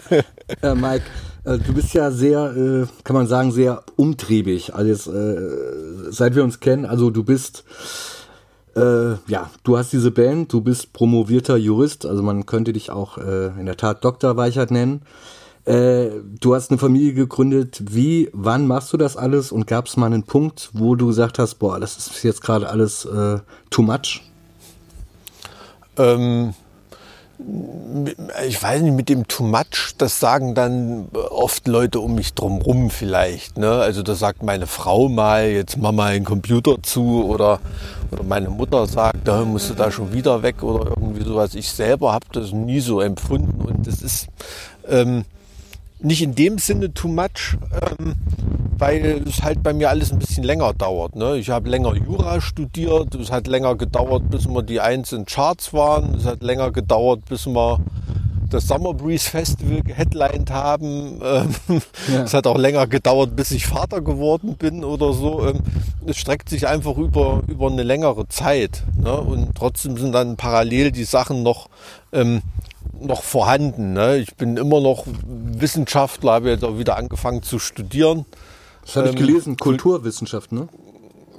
äh, Mike, äh, du bist ja sehr, äh, kann man sagen, sehr umtriebig. Also jetzt, äh, seit wir uns kennen, also du bist äh, ja, du hast diese Band, du bist promovierter Jurist, also man könnte dich auch äh, in der Tat Dr. Weichert nennen. Äh, du hast eine Familie gegründet. Wie, wann machst du das alles? Und gab es mal einen Punkt, wo du gesagt hast, boah, das ist jetzt gerade alles äh, too much? Ähm, ich weiß nicht, mit dem too much, das sagen dann oft Leute um mich drumrum vielleicht. Ne? Also da sagt meine Frau mal, jetzt mach mal einen Computer zu oder, oder meine Mutter sagt, da musst du da schon wieder weg oder irgendwie sowas. Ich selber habe das nie so empfunden und das ist, ähm, nicht in dem Sinne too much, ähm, weil es halt bei mir alles ein bisschen länger dauert. Ne? Ich habe länger Jura studiert, es hat länger gedauert, bis wir die einzelnen Charts waren, es hat länger gedauert, bis wir das Summer Breeze Festival geheadlined haben. Ähm, ja. Es hat auch länger gedauert, bis ich Vater geworden bin oder so. Ähm, es streckt sich einfach über, über eine längere Zeit. Ne? Und trotzdem sind dann parallel die Sachen noch, ähm, noch vorhanden. Ne? Ich bin immer noch Wissenschaftler, habe jetzt auch wieder angefangen zu studieren. Das habe ich ähm, gelesen, Kulturwissenschaft, ne?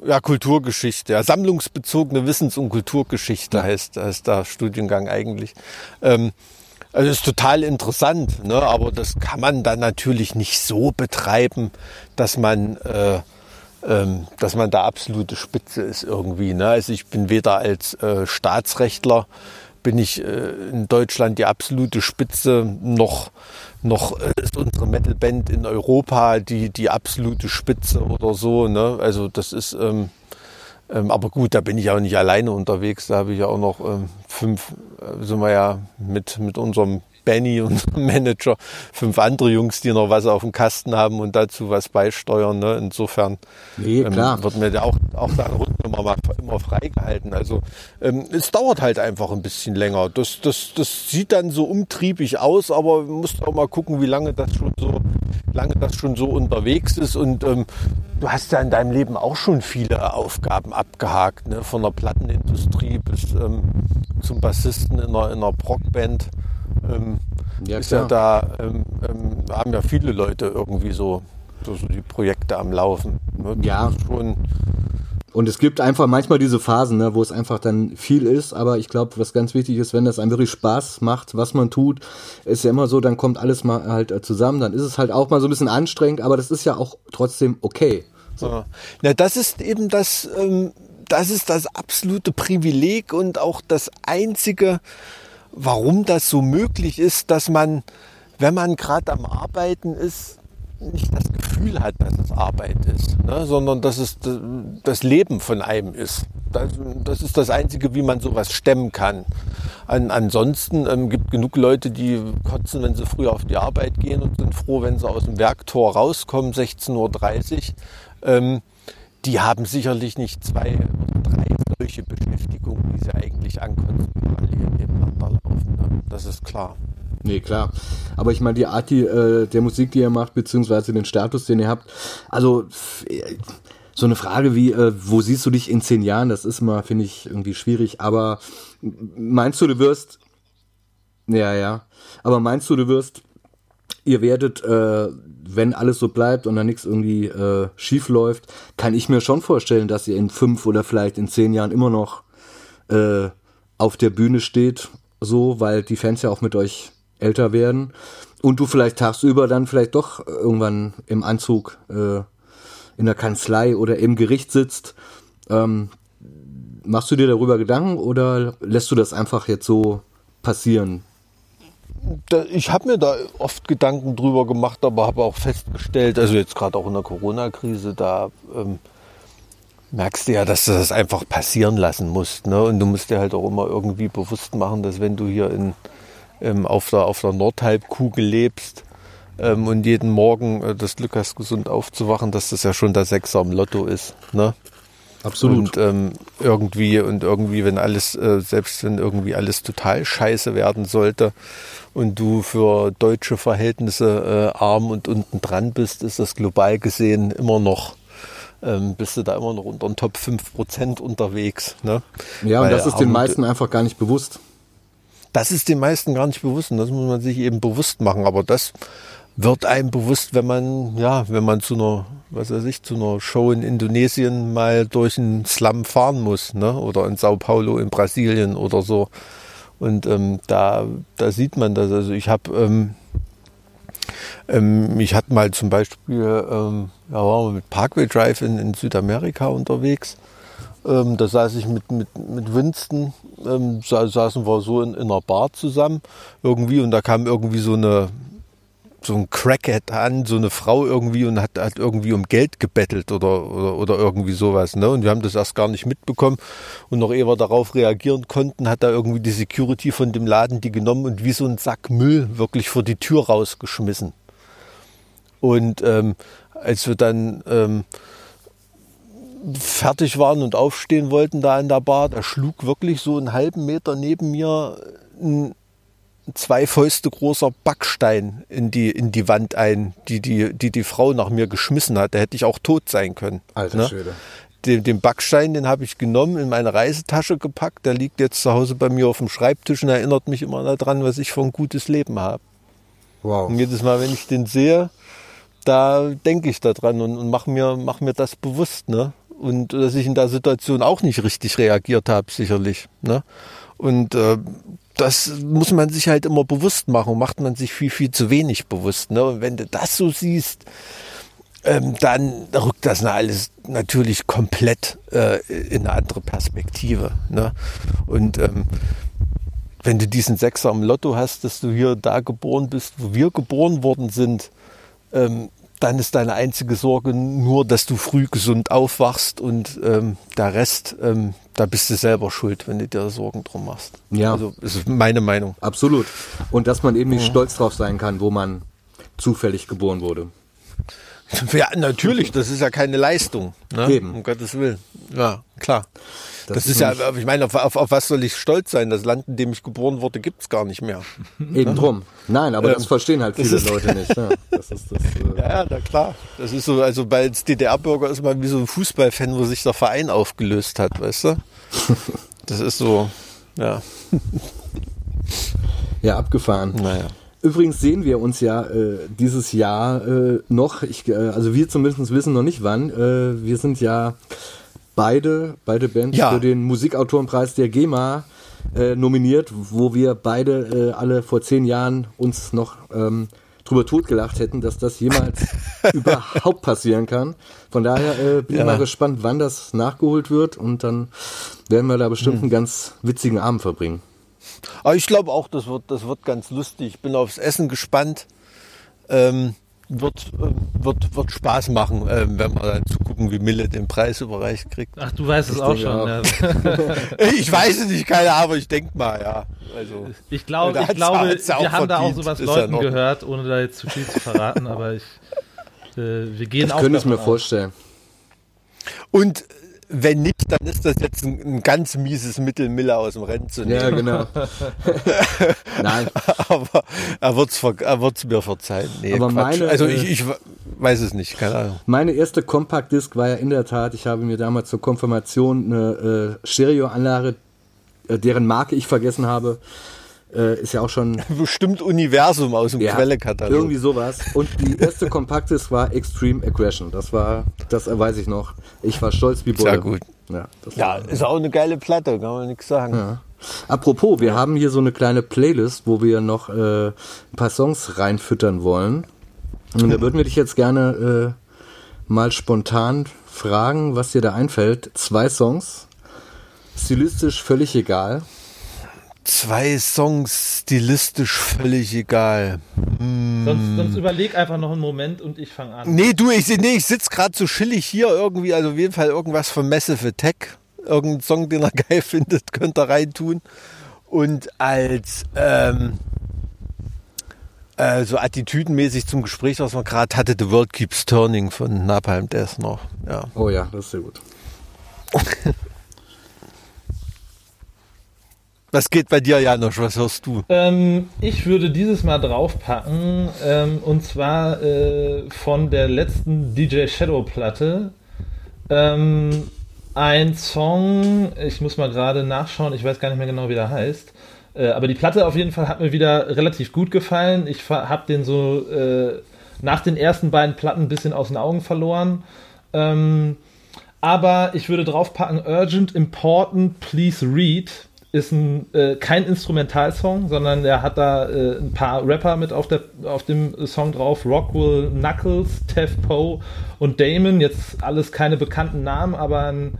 Ja, Kulturgeschichte, ja, sammlungsbezogene Wissens- und Kulturgeschichte heißt, heißt der Studiengang eigentlich. Ähm, also ist total interessant, ne? aber das kann man dann natürlich nicht so betreiben, dass man, äh, ähm, dass man da absolute Spitze ist irgendwie. Ne? Also ich bin weder als äh, Staatsrechtler bin ich äh, in Deutschland die absolute Spitze, noch, noch äh, ist unsere Metalband in Europa die, die absolute Spitze oder so. Ne? Also das ist, ähm, ähm, aber gut, da bin ich auch nicht alleine unterwegs. Da habe ich ja auch noch ähm, fünf, äh, sind wir ja mit, mit unserem Benny, unserem Manager, fünf andere Jungs, die noch was auf dem Kasten haben und dazu was beisteuern. Ne? Insofern nee, ähm, wird mir auch, auch seine Rundnummer mal immer freigehalten. Also ähm, es dauert halt einfach ein bisschen länger. Das, das, das sieht dann so umtriebig aus, aber man muss auch mal gucken, wie lange das schon so, lange das schon so unterwegs ist. Und ähm, du hast ja in deinem Leben auch schon viele Aufgaben abgehakt, ne? von der Plattenindustrie bis ähm, zum Bassisten in einer, in einer Rockband ähm, ja, ist ja da, ähm, ähm, haben ja viele Leute irgendwie so, so, so die Projekte am Laufen. Ne? Ja. Schon und es gibt einfach manchmal diese Phasen, ne, wo es einfach dann viel ist, aber ich glaube, was ganz wichtig ist, wenn das einem wirklich Spaß macht, was man tut, ist ja immer so, dann kommt alles mal halt äh, zusammen, dann ist es halt auch mal so ein bisschen anstrengend, aber das ist ja auch trotzdem okay. So. Ja. Na, das ist eben das, ähm, das ist das absolute Privileg und auch das einzige, warum das so möglich ist, dass man, wenn man gerade am Arbeiten ist, nicht das Gefühl hat, dass es Arbeit ist, ne, sondern dass es das Leben von einem ist. Das, das ist das Einzige, wie man sowas stemmen kann. An, ansonsten ähm, gibt genug Leute, die kotzen, wenn sie früh auf die Arbeit gehen und sind froh, wenn sie aus dem Werktor rauskommen, 16.30 Uhr. Ähm, die haben sicherlich nicht zwei oder drei solche Beschäftigungen, die sie eigentlich ankonzentrieren das ist klar. Nee, klar. Aber ich meine, die Art die, äh, der Musik, die ihr macht, beziehungsweise den Status, den ihr habt, also so eine Frage wie, äh, wo siehst du dich in zehn Jahren, das ist mal, finde ich, irgendwie schwierig. Aber meinst du, du wirst, ja, ja, aber meinst du, du wirst, ihr werdet, äh, wenn alles so bleibt und da nichts irgendwie äh, schief läuft, kann ich mir schon vorstellen, dass ihr in fünf oder vielleicht in zehn Jahren immer noch äh, auf der Bühne steht so, weil die Fans ja auch mit euch älter werden und du vielleicht tagsüber dann vielleicht doch irgendwann im Anzug äh, in der Kanzlei oder im Gericht sitzt. Ähm, machst du dir darüber Gedanken oder lässt du das einfach jetzt so passieren? Ich habe mir da oft Gedanken drüber gemacht, aber habe auch festgestellt, also jetzt gerade auch in der Corona-Krise, da ähm, merkst du ja, dass du das einfach passieren lassen musst. Ne? Und du musst dir halt auch immer irgendwie bewusst machen, dass wenn du hier in, ähm, auf, der, auf der Nordhalbkugel lebst ähm, und jeden Morgen äh, das Glück hast, gesund aufzuwachen, dass das ja schon der Sechser im Lotto ist. Ne? Absolut. Und ähm, irgendwie, und irgendwie, wenn alles, äh, selbst wenn irgendwie alles total scheiße werden sollte und du für deutsche Verhältnisse äh, arm und unten dran bist, ist das global gesehen immer noch ähm, bist du da immer noch unter den Top 5% unterwegs. Ne? Ja, und Weil das ist den meisten einfach gar nicht bewusst. Das ist den meisten gar nicht bewusst und das muss man sich eben bewusst machen. Aber das wird einem bewusst, wenn man, ja, wenn man zu einer, was weiß ich, zu einer Show in Indonesien mal durch einen Slum fahren muss, ne? Oder in Sao Paulo in Brasilien oder so. Und ähm, da, da sieht man das. Also ich habe ähm, ähm, ich hatte mal zum Beispiel, ähm, ja, waren mit Parkway Drive in, in Südamerika unterwegs. Ähm, da saß ich mit, mit, mit Winston, ähm, saßen wir so in, in einer Bar zusammen irgendwie und da kam irgendwie so eine, so ein Crackhead an, so eine Frau irgendwie und hat, hat irgendwie um Geld gebettelt oder, oder, oder irgendwie sowas. Ne? Und wir haben das erst gar nicht mitbekommen. Und noch ehe wir darauf reagieren konnten, hat da irgendwie die Security von dem Laden die genommen und wie so ein Sack Müll wirklich vor die Tür rausgeschmissen. Und ähm, als wir dann ähm, fertig waren und aufstehen wollten da in der Bar, da schlug wirklich so einen halben Meter neben mir ein zwei Fäuste großer Backstein in die, in die Wand ein, die die, die die Frau nach mir geschmissen hat. Da hätte ich auch tot sein können. Alter ne? Schwede. Den, den Backstein, den habe ich genommen, in meine Reisetasche gepackt. Der liegt jetzt zu Hause bei mir auf dem Schreibtisch und erinnert mich immer daran, was ich für ein gutes Leben habe. Wow. Und jedes Mal, wenn ich den sehe, da denke ich daran und, und mache mir, mach mir das bewusst. Ne? Und dass ich in der Situation auch nicht richtig reagiert habe, sicherlich. Ne? Und äh, das muss man sich halt immer bewusst machen. Macht man sich viel, viel zu wenig bewusst. Ne? Und wenn du das so siehst, ähm, dann rückt das alles natürlich komplett äh, in eine andere Perspektive. Ne? Und ähm, wenn du diesen Sechser im Lotto hast, dass du hier da geboren bist, wo wir geboren worden sind, ähm, dann ist deine einzige Sorge nur, dass du früh gesund aufwachst und ähm, der Rest, ähm, da bist du selber schuld, wenn du dir Sorgen drum machst. Ja. Also das ist meine Meinung. Absolut. Und dass man eben nicht stolz drauf sein kann, wo man zufällig geboren wurde. Ja, natürlich, das ist ja keine Leistung. Ne? Eben. Um Gottes Willen. Ja, klar. Das, Das ist ja, ich meine, auf, auf, auf was soll ich stolz sein? Das Land, in dem ich geboren wurde, gibt's gar nicht mehr. Eben drum. Nein, aber das Ähm, verstehen halt das viele Leute nicht. Ja, das ist das, äh, Ja, na klar. Das ist so, also bei als DDR-Bürger ist man wie so ein Fußballfan, wo sich der Verein aufgelöst hat, weißt du? Das ist so, ja, ja abgefahren. naja. Übrigens sehen wir uns ja äh, dieses Jahr äh, noch, ich, äh, also wir zumindest wissen noch nicht wann. Äh, wir sind ja beide, beide Bands Ja. für den Musikautorenpreis der GEMA äh, nominiert, wo wir beide äh, alle vor zehn Jahren uns noch ähm, drüber totgelacht hätten, dass das jemals überhaupt passieren kann. Von daher äh, bin Ja. ich mal gespannt, wann das nachgeholt wird und dann werden wir da bestimmt Hm. einen ganz witzigen Abend verbringen. Aber ich glaube auch, das wird, das wird ganz lustig. Ich bin aufs Essen gespannt. Ähm, wird, ähm, wird, wird Spaß machen, ähm, wenn wir dann zugucken, wie Mille den Preis überreicht kriegt. Ach, du weißt es auch schon. Ja. Ich weiß es nicht, keine Ahnung, aber ich denke mal, ja. Also, Ich, glaub, ich glaube, wir haben da auch verdient. sowas Ist Leuten gehört, ohne da jetzt zu viel zu verraten, aber ich, äh, wir gehen Ich auch könnte es mir aus. vorstellen. Und wenn nicht, dann ist das jetzt ein, ein ganz mieses Mittel, Miller aus dem Rennen zu nehmen. Ja, genau. Nein, aber er ver- er wird's mir verzeihen. Nee, Aber Quatsch. meine, also äh, ich, ich weiß es nicht, keine Ahnung. Meine erste Compact Disc war ja in der Tat, ich habe mir damals zur Konfirmation eine äh, Stereoanlage, äh, deren Marke ich vergessen habe, äh, ist ja auch schon Bestimmt Universum aus dem ja, Quellekatalog. irgendwie sowas. Und die erste Compact Disc war Extreme Aggression. Das war, das weiß ich noch. Ich war stolz wie Bolle. Sehr gut. Ja, das Ja, war, ist auch eine geile Platte, kann man nichts sagen. ja. Apropos, wir haben hier so eine kleine Playlist, wo wir noch äh, ein paar Songs reinfüttern wollen. Und da würden wir dich jetzt gerne äh, mal spontan fragen, was dir da einfällt. Zwei Songs, stilistisch völlig egal. Zwei Songs, stilistisch völlig egal. Sonst, sonst überleg einfach noch einen Moment und ich fange an. Nee, du, ich, nee, ich sitze gerade so chillig hier irgendwie, also auf jeden Fall irgendwas von Massive Tech. Irgendein Song, den er geil findet, könnte er reintun. Und als ähm, äh, so attitüdenmäßig zum Gespräch, was man gerade hatte, The World Keeps Turning von Napalm Death noch. Ja. Oh ja, das ist sehr gut. Was geht bei dir, Janosch? Was hörst du? Ähm, ich würde dieses Mal draufpacken, ähm, und zwar äh, von der letzten DJ Shadow Platte. Ähm, ein Song, ich muss mal gerade nachschauen, ich weiß gar nicht mehr genau, wie der heißt. Äh, aber die Platte auf jeden Fall hat mir wieder relativ gut gefallen. Ich habe den so äh, nach den ersten beiden Platten ein bisschen aus den Augen verloren. Ähm, aber ich würde draufpacken Urgent, Important, Please Read. Ist ein, äh, kein Instrumentalsong, sondern er hat da äh, ein paar Rapper mit auf, der, auf dem Song drauf. Rockwell, Knuckles, Tev Poe und Damon. Jetzt alles keine bekannten Namen, aber ein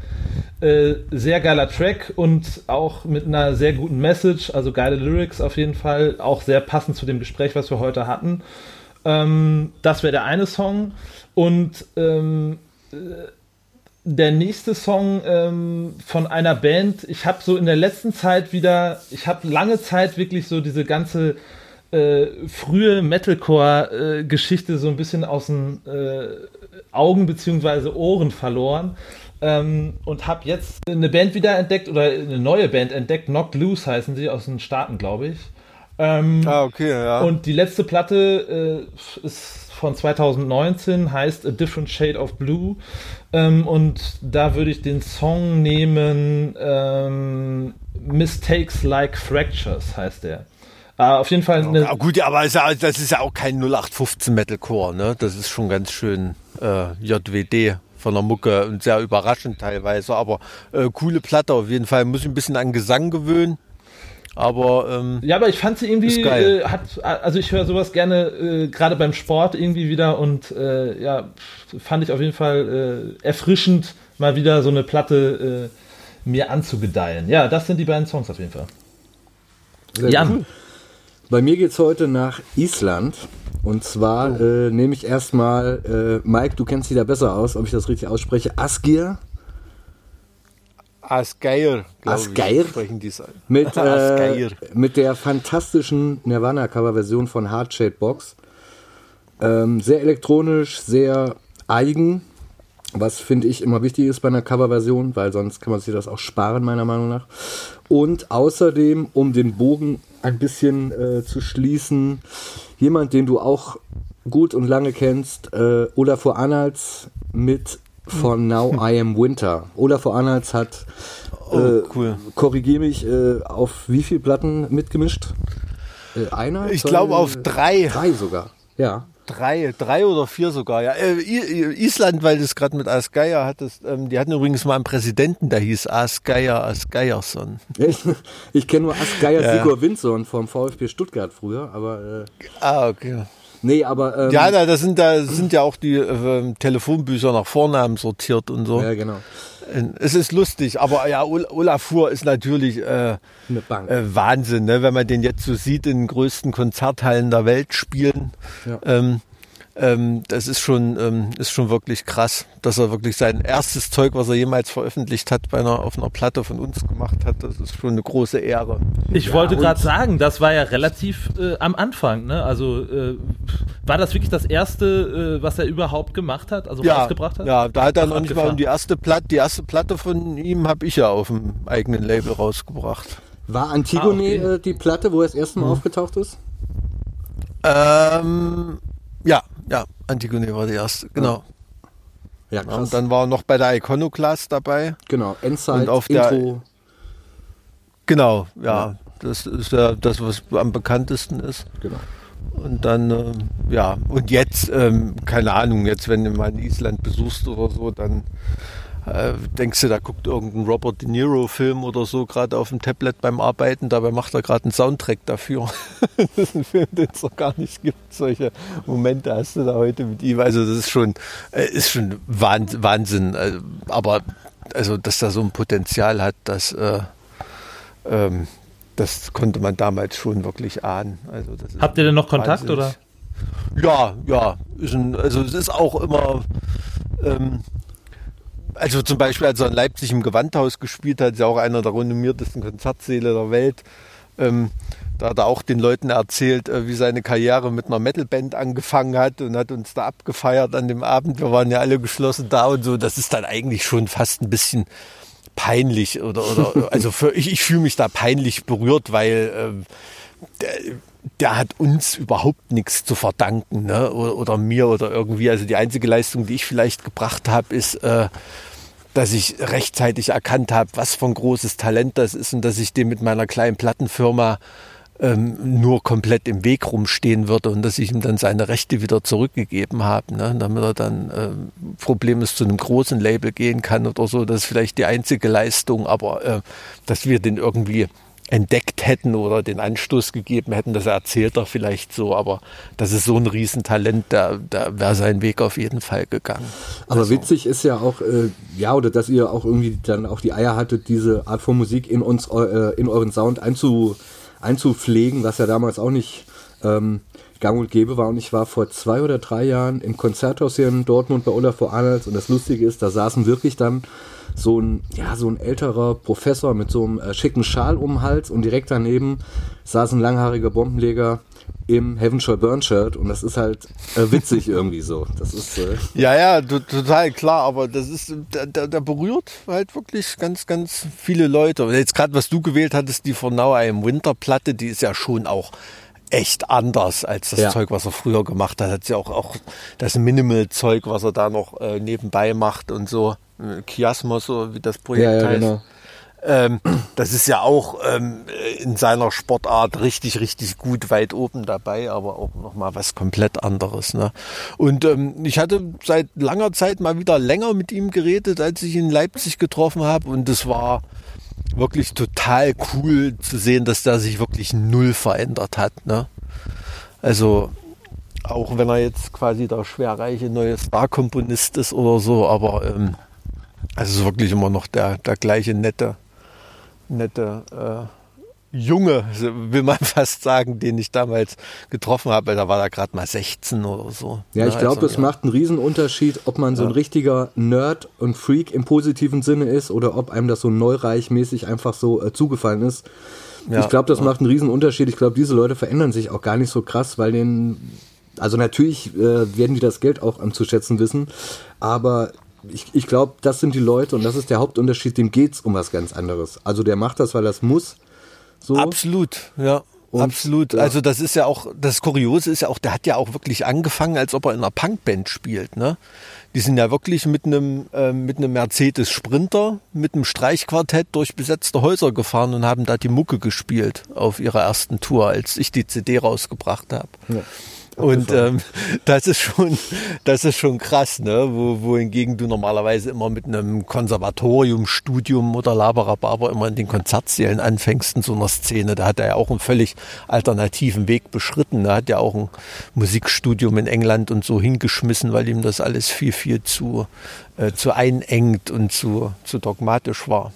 äh, sehr geiler Track und auch mit einer sehr guten Message, also geile Lyrics auf jeden Fall. Auch sehr passend zu dem Gespräch, was wir heute hatten. Ähm, das wäre der eine Song. Und ähm, der nächste Song ähm, von einer Band, ich habe so in der letzten Zeit wieder, ich habe lange Zeit wirklich so diese ganze äh, frühe Metalcore-Geschichte so ein bisschen aus den äh, Augen bzw. Ohren verloren. Ähm, und habe jetzt eine Band wieder entdeckt oder eine neue Band entdeckt. Knocked Loose heißen sie aus den Staaten, glaube ich. Ähm, ah, okay, ja. Und die letzte Platte äh, ist von 2019, heißt A Different Shade of Blue. Ähm, und da würde ich den Song nehmen ähm, Mistakes Like Fractures heißt der. Äh, auf jeden Fall eine. Ja, gut, aber das ist ja auch kein 0815 Metalcore, ne? Das ist schon ganz schön äh, JWD von der Mucke und sehr überraschend teilweise, aber äh, coole Platte auf jeden Fall. Muss ich ein bisschen an Gesang gewöhnen. Aber ähm, ja, aber ich fand sie irgendwie äh, hat also ich höre sowas gerne äh, gerade beim Sport irgendwie wieder und äh, ja fand ich auf jeden Fall äh, erfrischend mal wieder so eine Platte äh, mir anzugedeihen. Ja, das sind die beiden Songs auf jeden Fall. Sehr Jan. Cool. Bei mir geht's heute nach Island und zwar oh. äh, nehme ich erstmal, äh, Mike, du kennst dich da besser aus, ob ich das richtig ausspreche, Asgir. Asgeir, Asgeir sprechen die mit, äh, mit der fantastischen Nirvana-Cover-Version von Heart Box. Ähm, sehr elektronisch, sehr eigen, was finde ich immer wichtig ist bei einer Coverversion, weil sonst kann man sich das auch sparen, meiner Meinung nach. Und außerdem, um den Bogen ein bisschen äh, zu schließen, jemand, den du auch gut und lange kennst, äh, Olaf Arnolds mit von Now I Am Winter. Olaf Arnolds hat, oh, äh, cool. korrigiere mich, äh, auf wie viele Platten mitgemischt? Äh, einer? Ich glaube auf drei. Drei sogar, ja. Drei, drei oder vier sogar, ja. Äh, Island, weil das gerade mit Asgeier hattest, ähm, die hatten übrigens mal einen Präsidenten, der hieß Asgeier Asgeiersson. Ich, ich kenne nur Asgeier ja. Sigurd Windsson vom VfB Stuttgart früher, aber. Äh, ah, okay. Nee, aber. Ähm, ja, da, da, sind, da sind ja auch die äh, Telefonbücher nach Vornamen sortiert und so. Ja, genau. Es ist lustig, aber ja, Olafur ist natürlich äh, äh, Wahnsinn, ne? wenn man den jetzt so sieht in den größten Konzerthallen der Welt spielen. Ja. Ähm, ähm, das ist schon, ähm, ist schon wirklich krass, dass er wirklich sein erstes Zeug, was er jemals veröffentlicht hat, bei einer, auf einer Platte von uns gemacht hat. Das ist schon eine große Ehre. Ich ja, wollte gerade sagen, das war ja relativ äh, am Anfang. Ne? Also äh, war das wirklich das erste, äh, was er überhaupt gemacht hat, also ja, rausgebracht hat? Ja, da hat er noch nicht mal um die erste Platte, die erste Platte von ihm habe ich ja auf dem eigenen Label rausgebracht. War Antigone ah, okay. Äh, die Platte, wo er das erste Mal hm. aufgetaucht ist? Ähm, ja, ja, Antigone war die erste, genau. Ja, krass. Und dann war noch bei der Iconoclast dabei. Genau, Endzeit, und auf Intro. Der, genau, ja, ja. Das ist ja das, was am bekanntesten ist. Genau. Und dann, äh, ja, und jetzt, ähm, keine Ahnung, jetzt, wenn du mal in Island besuchst oder so, dann äh, denkst du, da guckt irgendein Robert De Niro-Film oder so gerade auf dem Tablet beim Arbeiten, dabei macht er gerade einen Soundtrack dafür. das ist ein Film, den es noch gar nicht gibt. Solche Momente hast du da heute mit ihm. Also das ist schon, äh, ist schon Wahnsinn. Äh, aber also, dass da so ein Potenzial hat, dass äh, ähm, das konnte man damals schon wirklich ahnen. Also Habt ihr denn noch Kontakt wahnsinnig. oder? Ja, ja. Ein, also es ist auch immer ähm, also zum Beispiel, als er in Leipzig im Gewandhaus gespielt hat, ist ja auch einer der renommiertesten Konzertsäle der Welt. Ähm, da hat er auch den Leuten erzählt, äh, wie seine Karriere mit einer Metalband angefangen hat und hat uns da abgefeiert an dem Abend. Wir waren ja alle geschlossen da und so. Das ist dann eigentlich schon fast ein bisschen peinlich oder, oder also für, ich, ich fühle mich da peinlich berührt, weil ähm, der, der hat uns überhaupt nichts zu verdanken, ne? Oder, oder, mir oder irgendwie. Also die einzige Leistung, die ich vielleicht gebracht habe, ist, äh, dass ich rechtzeitig erkannt habe, was für ein großes Talent das ist und dass ich dem mit meiner kleinen Plattenfirma ähm, nur komplett im Weg rumstehen würde und dass ich ihm dann seine Rechte wieder zurückgegeben habe, ne? damit er dann äh, problemlos zu einem großen Label gehen kann oder so. Das ist vielleicht die einzige Leistung, aber äh, dass wir den irgendwie entdeckt hätten oder den Anstoß gegeben hätten, das erzählt er vielleicht so, aber das ist so ein Riesentalent, da, da wäre sein Weg auf jeden Fall gegangen. Aber also. witzig ist ja auch, äh, ja, oder dass ihr auch irgendwie dann auch die Eier hattet, diese Art von Musik in uns, äh, in euren Sound einzu, einzupflegen, was ja damals auch nicht ähm, gang und gäbe war. Und ich war vor zwei oder drei Jahren im Konzerthaus hier in Dortmund bei Olaf Arnolds und das Lustige ist, da saßen wirklich dann so ein, ja, so ein älterer Professor mit so einem äh, schicken Schal um den Hals und direkt daneben saß ein langhaariger Bombenleger im Heaven Shall Burn Shirt und das ist halt äh, witzig irgendwie so. Das ist äh ja ja total klar, aber das ist der, der, der, berührt halt wirklich ganz ganz viele Leute. Und jetzt gerade was du gewählt hattest, die von Now I Winter Platte, die ist ja schon auch echt anders als das ja. Zeug, was er früher gemacht hat. Hat ja auch auch das Minimal Zeug, was er da noch äh, nebenbei macht und so. Chiasmos, so wie das Projekt ja, ja, heißt. Genau. Ähm, das ist ja auch ähm, in seiner Sportart richtig, richtig gut weit oben dabei, aber auch nochmal was komplett anderes. Ne? Und ähm, ich hatte seit langer Zeit mal wieder länger mit ihm geredet, als ich ihn in Leipzig getroffen habe. Und es war wirklich total cool zu sehen, dass der sich wirklich null verändert hat. Ne? Also auch wenn er jetzt quasi der schwerreiche neue Star-Komponist ist oder so, aber ähm, es ist wirklich immer noch der, der gleiche nette nette äh, Junge, will man fast sagen, den ich damals getroffen habe. Da war er gerade mal 16 oder so. Ja, ich glaube, also, es ja. macht einen Riesenunterschied, ob man so ein richtiger Nerd und Freak im positiven Sinne ist oder ob einem das so neureichmäßig einfach so äh, zugefallen ist. Ja, ich glaube, das ja. macht einen Riesenunterschied. Ich glaube, diese Leute verändern sich auch gar nicht so krass, weil denen, also natürlich äh, werden die das Geld auch anzuschätzen wissen, aber ich, ich glaube, das sind die Leute und das ist der Hauptunterschied, dem geht es um was ganz anderes. Also der macht das, weil es muss. So. Absolut, ja. Und, Absolut. Ja. Also das ist ja auch, das Kuriose ist ja auch, der hat ja auch wirklich angefangen, als ob er in einer Punkband spielt. Ne? Die sind ja wirklich mit einem, äh, mit einem Mercedes Sprinter, mit einem Streichquartett durch besetzte Häuser gefahren und haben da die Mucke gespielt auf ihrer ersten Tour, als ich die CD rausgebracht habe. Ja. Und ähm, das ist schon, das ist schon krass, ne? Wo, wohingegen du normalerweise immer mit einem Konservatoriumstudium oder Laberababer immer in den Konzertsälen anfängst in so einer Szene. Da hat er ja auch einen völlig alternativen Weg beschritten. Er hat ja auch ein Musikstudium in England und so hingeschmissen, weil ihm das alles viel, viel zu, äh, zu einengt und zu, zu dogmatisch war.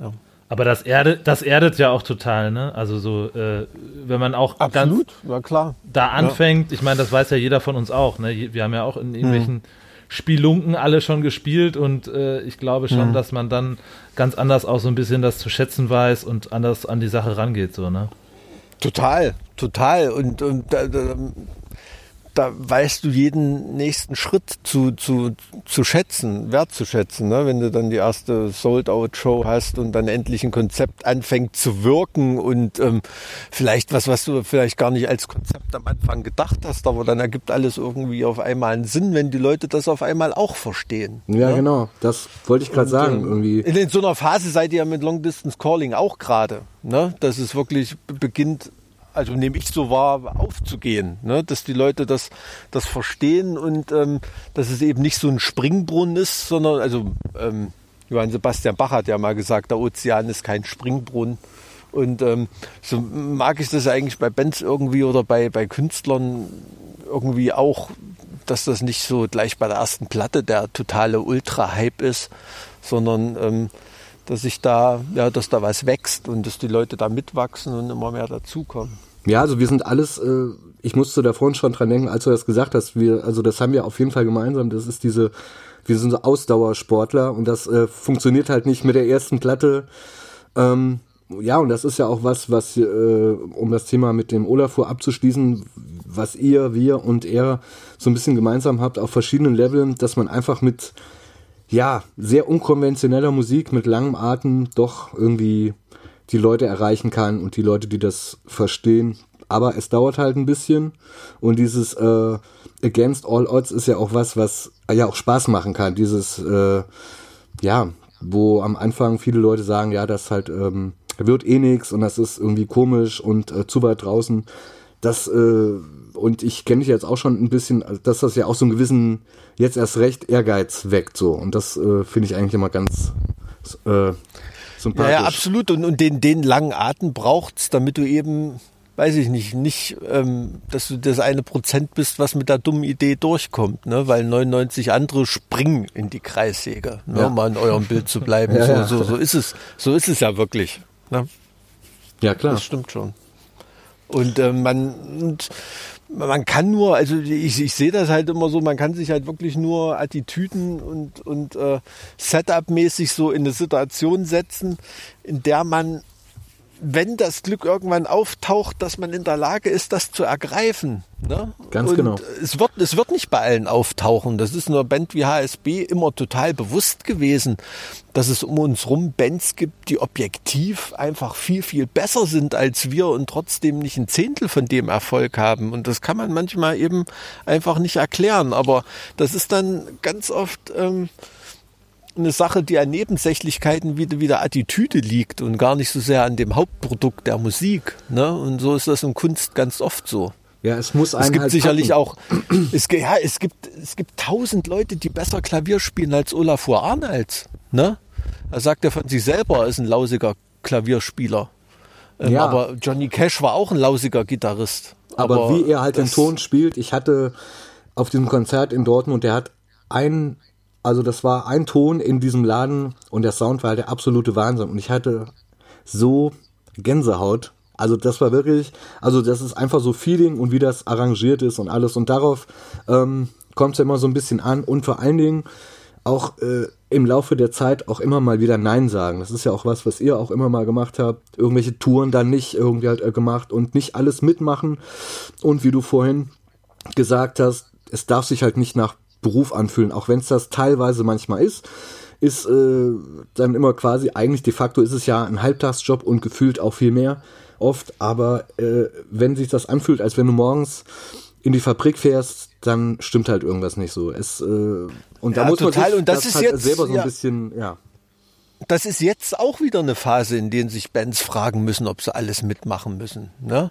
Ja. Aber das erdet, das erdet ja auch total, ne? Also so, äh, wenn man auch Absolut, ja klar. da anfängt, ja. ich meine, das weiß ja jeder von uns auch, ne? Wir haben ja auch in irgendwelchen mhm. Spielunken alle schon gespielt und äh, ich glaube schon, mhm. dass man dann ganz anders auch so ein bisschen das zu schätzen weiß und anders an die Sache rangeht, so, ne? Total, total. Und, und da, da, da weißt du jeden nächsten Schritt zu, zu, zu schätzen, wertzuschätzen. Ne? Wenn du dann die erste Sold-Out-Show hast und dann endlich ein Konzept anfängt zu wirken und ähm, vielleicht was, was du vielleicht gar nicht als Konzept am Anfang gedacht hast, aber dann ergibt alles irgendwie auf einmal einen Sinn, wenn die Leute das auf einmal auch verstehen. Ja, ne? genau. Das wollte ich gerade sagen. Ähm, irgendwie. In, in so einer Phase seid ihr ja mit Long Distance Calling auch gerade. Ne? Dass es wirklich beginnt, also nehme ich so wahr, aufzugehen, ne? dass die Leute das, das verstehen und ähm, dass es eben nicht so ein Springbrunnen ist, sondern, also ähm, Johann Sebastian Bach hat ja mal gesagt, der Ozean ist kein Springbrunnen. Und ähm, so mag ich das eigentlich bei Bands irgendwie oder bei, bei Künstlern irgendwie auch, dass das nicht so gleich bei der ersten Platte der totale Ultra-Hype ist, sondern ähm, dass sich da, ja, dass da was wächst und dass die Leute da mitwachsen und immer mehr dazukommen. Ja, also wir sind alles, äh, ich musste da vorhin schon dran denken, als du das gesagt hast, wir, also das haben wir auf jeden Fall gemeinsam, das ist diese, wir sind so Ausdauersportler und das äh, funktioniert halt nicht mit der ersten Platte. Ähm, ja, und das ist ja auch was, was, äh, um das Thema mit dem Olafur abzuschließen, was ihr, wir und er so ein bisschen gemeinsam habt auf verschiedenen Leveln, dass man einfach mit, ja, sehr unkonventioneller Musik, mit langem Atem doch irgendwie die Leute erreichen kann und die Leute, die das verstehen. Aber es dauert halt ein bisschen und dieses äh, Against All Odds ist ja auch was, was ja auch Spaß machen kann. Dieses, äh, ja, wo am Anfang viele Leute sagen, ja, das halt ähm, wird eh nix und das ist irgendwie komisch und äh, zu weit draußen. Das äh, und ich kenne dich jetzt auch schon ein bisschen, dass das ja auch so einen gewissen jetzt erst recht Ehrgeiz weckt so und das äh, finde ich eigentlich immer ganz äh, sympathisch. Ja, ja absolut. Und, und den, den langen Atem braucht's, damit du eben, weiß ich nicht, nicht, ähm, dass du das eine Prozent bist, was mit der dummen Idee durchkommt, ne? Weil 99 andere springen in die Kreissäge, ne? Ja. um mal in eurem Bild zu bleiben. ja, so, ja. so, so ist es, so ist es ja wirklich. Ne? Ja, klar. Das stimmt schon. Und äh, man, und man kann nur, also ich, ich sehe das halt immer so, man kann sich halt wirklich nur Attitüden und, und äh, Setup-mäßig so in eine Situation setzen, in der man wenn das Glück irgendwann auftaucht, dass man in der Lage ist, das zu ergreifen. Ne? Ganz und genau. Es wird, es wird nicht bei allen auftauchen. Das ist einer Band wie HSB immer total bewusst gewesen, dass es um uns rum Bands gibt, die objektiv einfach viel, viel besser sind als wir und trotzdem nicht ein Zehntel von dem Erfolg haben. Und das kann man manchmal eben einfach nicht erklären. Aber das ist dann ganz oft, ähm, eine Sache, die an Nebensächlichkeiten wieder wieder Attitüde liegt und gar nicht so sehr an dem Hauptprodukt der Musik. Ne? Und so ist das in Kunst ganz oft so. Ja, es muss Es gibt halt sicherlich packen. auch, es, ja, es gibt, es gibt tausend Leute, die besser Klavier spielen als Olafur Arnalds. Ne? Er sagt ja von sich selber, er ist ein lausiger Klavierspieler. Ähm, Ja. Aber Johnny Cash war auch ein lausiger Gitarrist. Aber, wie er halt den Ton spielt, ich hatte auf diesem Konzert in Dortmund, der hat ein, also das war ein Ton in diesem Laden und der Sound war halt der absolute Wahnsinn. Und ich hatte so Gänsehaut. Also das war wirklich, also das ist einfach so Feeling und wie das arrangiert ist und alles. Und darauf ähm, kommt es ja immer so ein bisschen an. Und vor allen Dingen auch äh, im Laufe der Zeit auch immer mal wieder Nein sagen. Das ist ja auch was, was ihr auch immer mal gemacht habt. Irgendwelche Touren dann nicht irgendwie halt äh, gemacht und nicht alles mitmachen. Und wie du vorhin gesagt hast, es darf sich halt nicht nach Beruf anfühlen, auch wenn es das teilweise manchmal ist, ist äh, dann immer quasi, eigentlich de facto ist es ja ein Halbtagsjob und gefühlt auch viel mehr oft, aber äh, wenn sich das anfühlt, als wenn du morgens in die Fabrik fährst, dann stimmt halt irgendwas nicht so. Es, äh, und da Ja, muss man total. sich Und das ist halt jetzt- selber so ein ja. bisschen, ja. das ist jetzt auch wieder eine Phase, in der sich Bands fragen müssen, ob sie alles mitmachen müssen. Ne?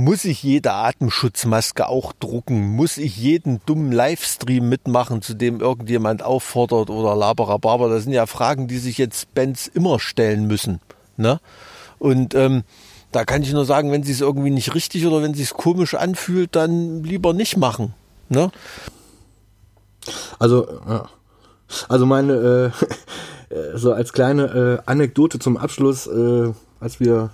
Muss ich jede Atemschutzmaske auch drucken? Muss ich jeden dummen Livestream mitmachen, zu dem irgendjemand auffordert oder laberababer? Das sind ja Fragen, die sich jetzt Bands immer stellen müssen. Ne? Und ähm, da kann ich nur sagen, wenn sie es irgendwie nicht richtig oder wenn sie es komisch anfühlt, dann lieber nicht machen. Ne? Also. Also meine, äh, äh, so als kleine äh, Anekdote zum Abschluss, äh, als wir,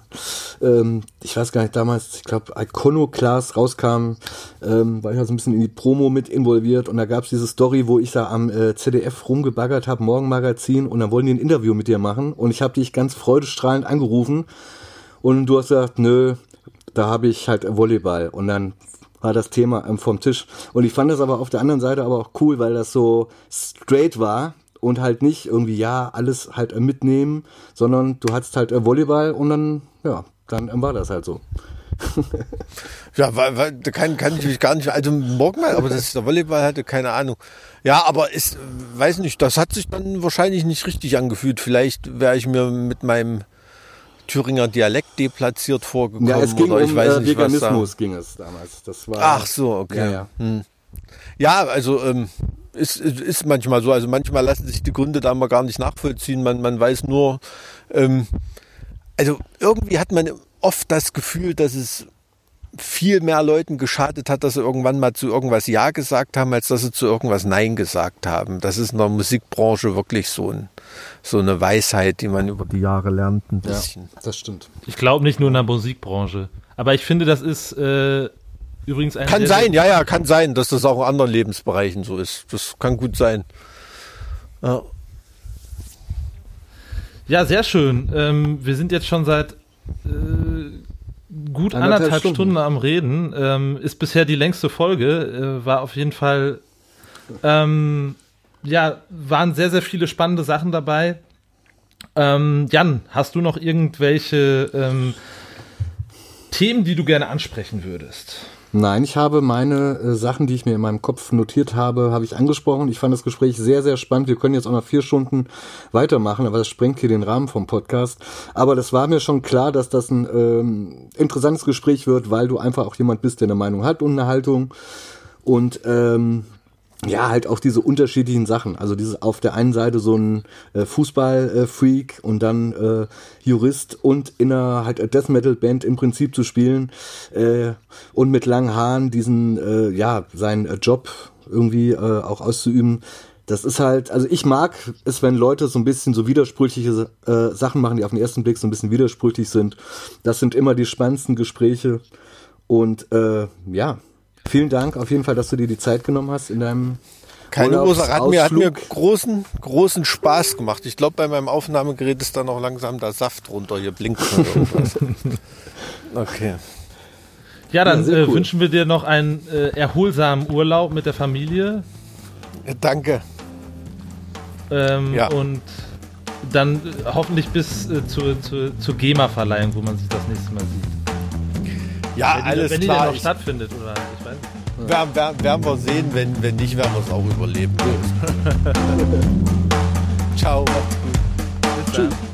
ähm, ich weiß gar nicht, damals, ich glaube, Iconoclast rauskam, ähm, war ich ja so ein bisschen in die Promo mit involviert und da gab's diese Story, wo ich da am äh, ZDF rumgebaggert habe, Morgenmagazin und dann wollten die ein Interview mit dir machen und ich habe dich ganz freudestrahlend angerufen und du hast gesagt, nö, da habe ich halt Volleyball und dann war das Thema ähm, vom Tisch. Und ich fand das aber auf der anderen Seite aber auch cool, weil das so straight war und halt nicht irgendwie, ja, alles halt äh, mitnehmen, sondern du hattest halt äh, Volleyball und dann, ja, dann ähm, war das halt so. Ja, weil, weil, da kann, kann ich mich gar nicht, also morgen mal, aber das ist der Volleyball hatte, keine Ahnung. Ja, aber ist, weiß nicht, das hat sich dann wahrscheinlich nicht richtig angefühlt. Vielleicht wäre ich mir mit meinem Thüringer Dialekt deplatziert vorgekommen Ja, es ging oder ich um weiß äh, nicht, was da. Veganismus ging es damals. Das war, Ach so, okay. Ja, ja. Hm. Ja, also ähm, ist, ist ist manchmal so. Also manchmal lassen sich die Gründe da mal gar nicht nachvollziehen. Man, man weiß nur, ähm, also irgendwie hat man oft das Gefühl, dass es viel mehr Leuten geschadet hat, dass sie irgendwann mal zu irgendwas Ja gesagt haben, als dass sie zu irgendwas Nein gesagt haben. Das ist in der Musikbranche wirklich so, ein, so eine Weisheit, die man über die Jahre lernt ein ja, bisschen. das stimmt. Ich glaube nicht nur in der Musikbranche. Aber ich finde, das ist äh, übrigens ein. Kann sein, ja, ja, kann sein, dass das auch in anderen Lebensbereichen so ist. Das kann gut sein. Ja. Ja, sehr schön. Ähm, wir sind jetzt schon seit äh, gut Anderthalb anderthalb Stunden. Stunden. am Reden. Ähm, ist bisher die längste Folge. Äh, war auf jeden Fall. Ähm, ja, waren sehr, sehr viele spannende Sachen dabei. Ähm, Jan, hast du noch irgendwelche ähm, Themen, die du gerne ansprechen würdest? Nein, ich habe meine äh, Sachen, die ich mir in meinem Kopf notiert habe, habe ich angesprochen. Ich fand das Gespräch sehr, sehr spannend. Wir können jetzt auch noch vier Stunden weitermachen, aber das sprengt hier den Rahmen vom Podcast. Aber das war mir schon klar, dass das ein ähm, interessantes Gespräch wird, weil du einfach auch jemand bist, der eine Meinung hat und eine Haltung. Und ähm, ja, halt auch diese unterschiedlichen Sachen. Also dieses auf der einen Seite so ein äh, Fußball-Freak und dann äh, Jurist und in einer halt Death Metal Band im Prinzip zu spielen äh, und mit langen Haaren diesen äh, ja seinen äh, Job irgendwie äh, auch auszuüben. Das ist halt, also ich mag es, wenn Leute so ein bisschen so widersprüchliche äh, Sachen machen, die auf den ersten Blick so ein bisschen widersprüchlich sind. Das sind immer die spannendsten Gespräche und äh, ja, Vielen Dank auf jeden Fall, dass du dir die Zeit genommen hast in deinem Keine Ursache. Hat mir, hat mir großen, großen Spaß gemacht. Ich glaube, bei meinem Aufnahmegerät ist da noch langsam der Saft runter. Hier blinkt schon irgendwas. okay. Ja, dann ja, äh, cool. wünschen wir dir noch einen äh, erholsamen Urlaub mit der Familie. Ja, danke. Ähm, ja. Und dann äh, hoffentlich bis äh, zur, zur, zur GEMA-Verleihung, wo man sich das nächste Mal sieht. Ja, wenn alles die, wenn klar. Wenn die noch stattfindet, oder. Werden, werden, werden wir sehen, wenn, wenn nicht, werden wir es auch überleben. Ciao. Bis. Tschüss.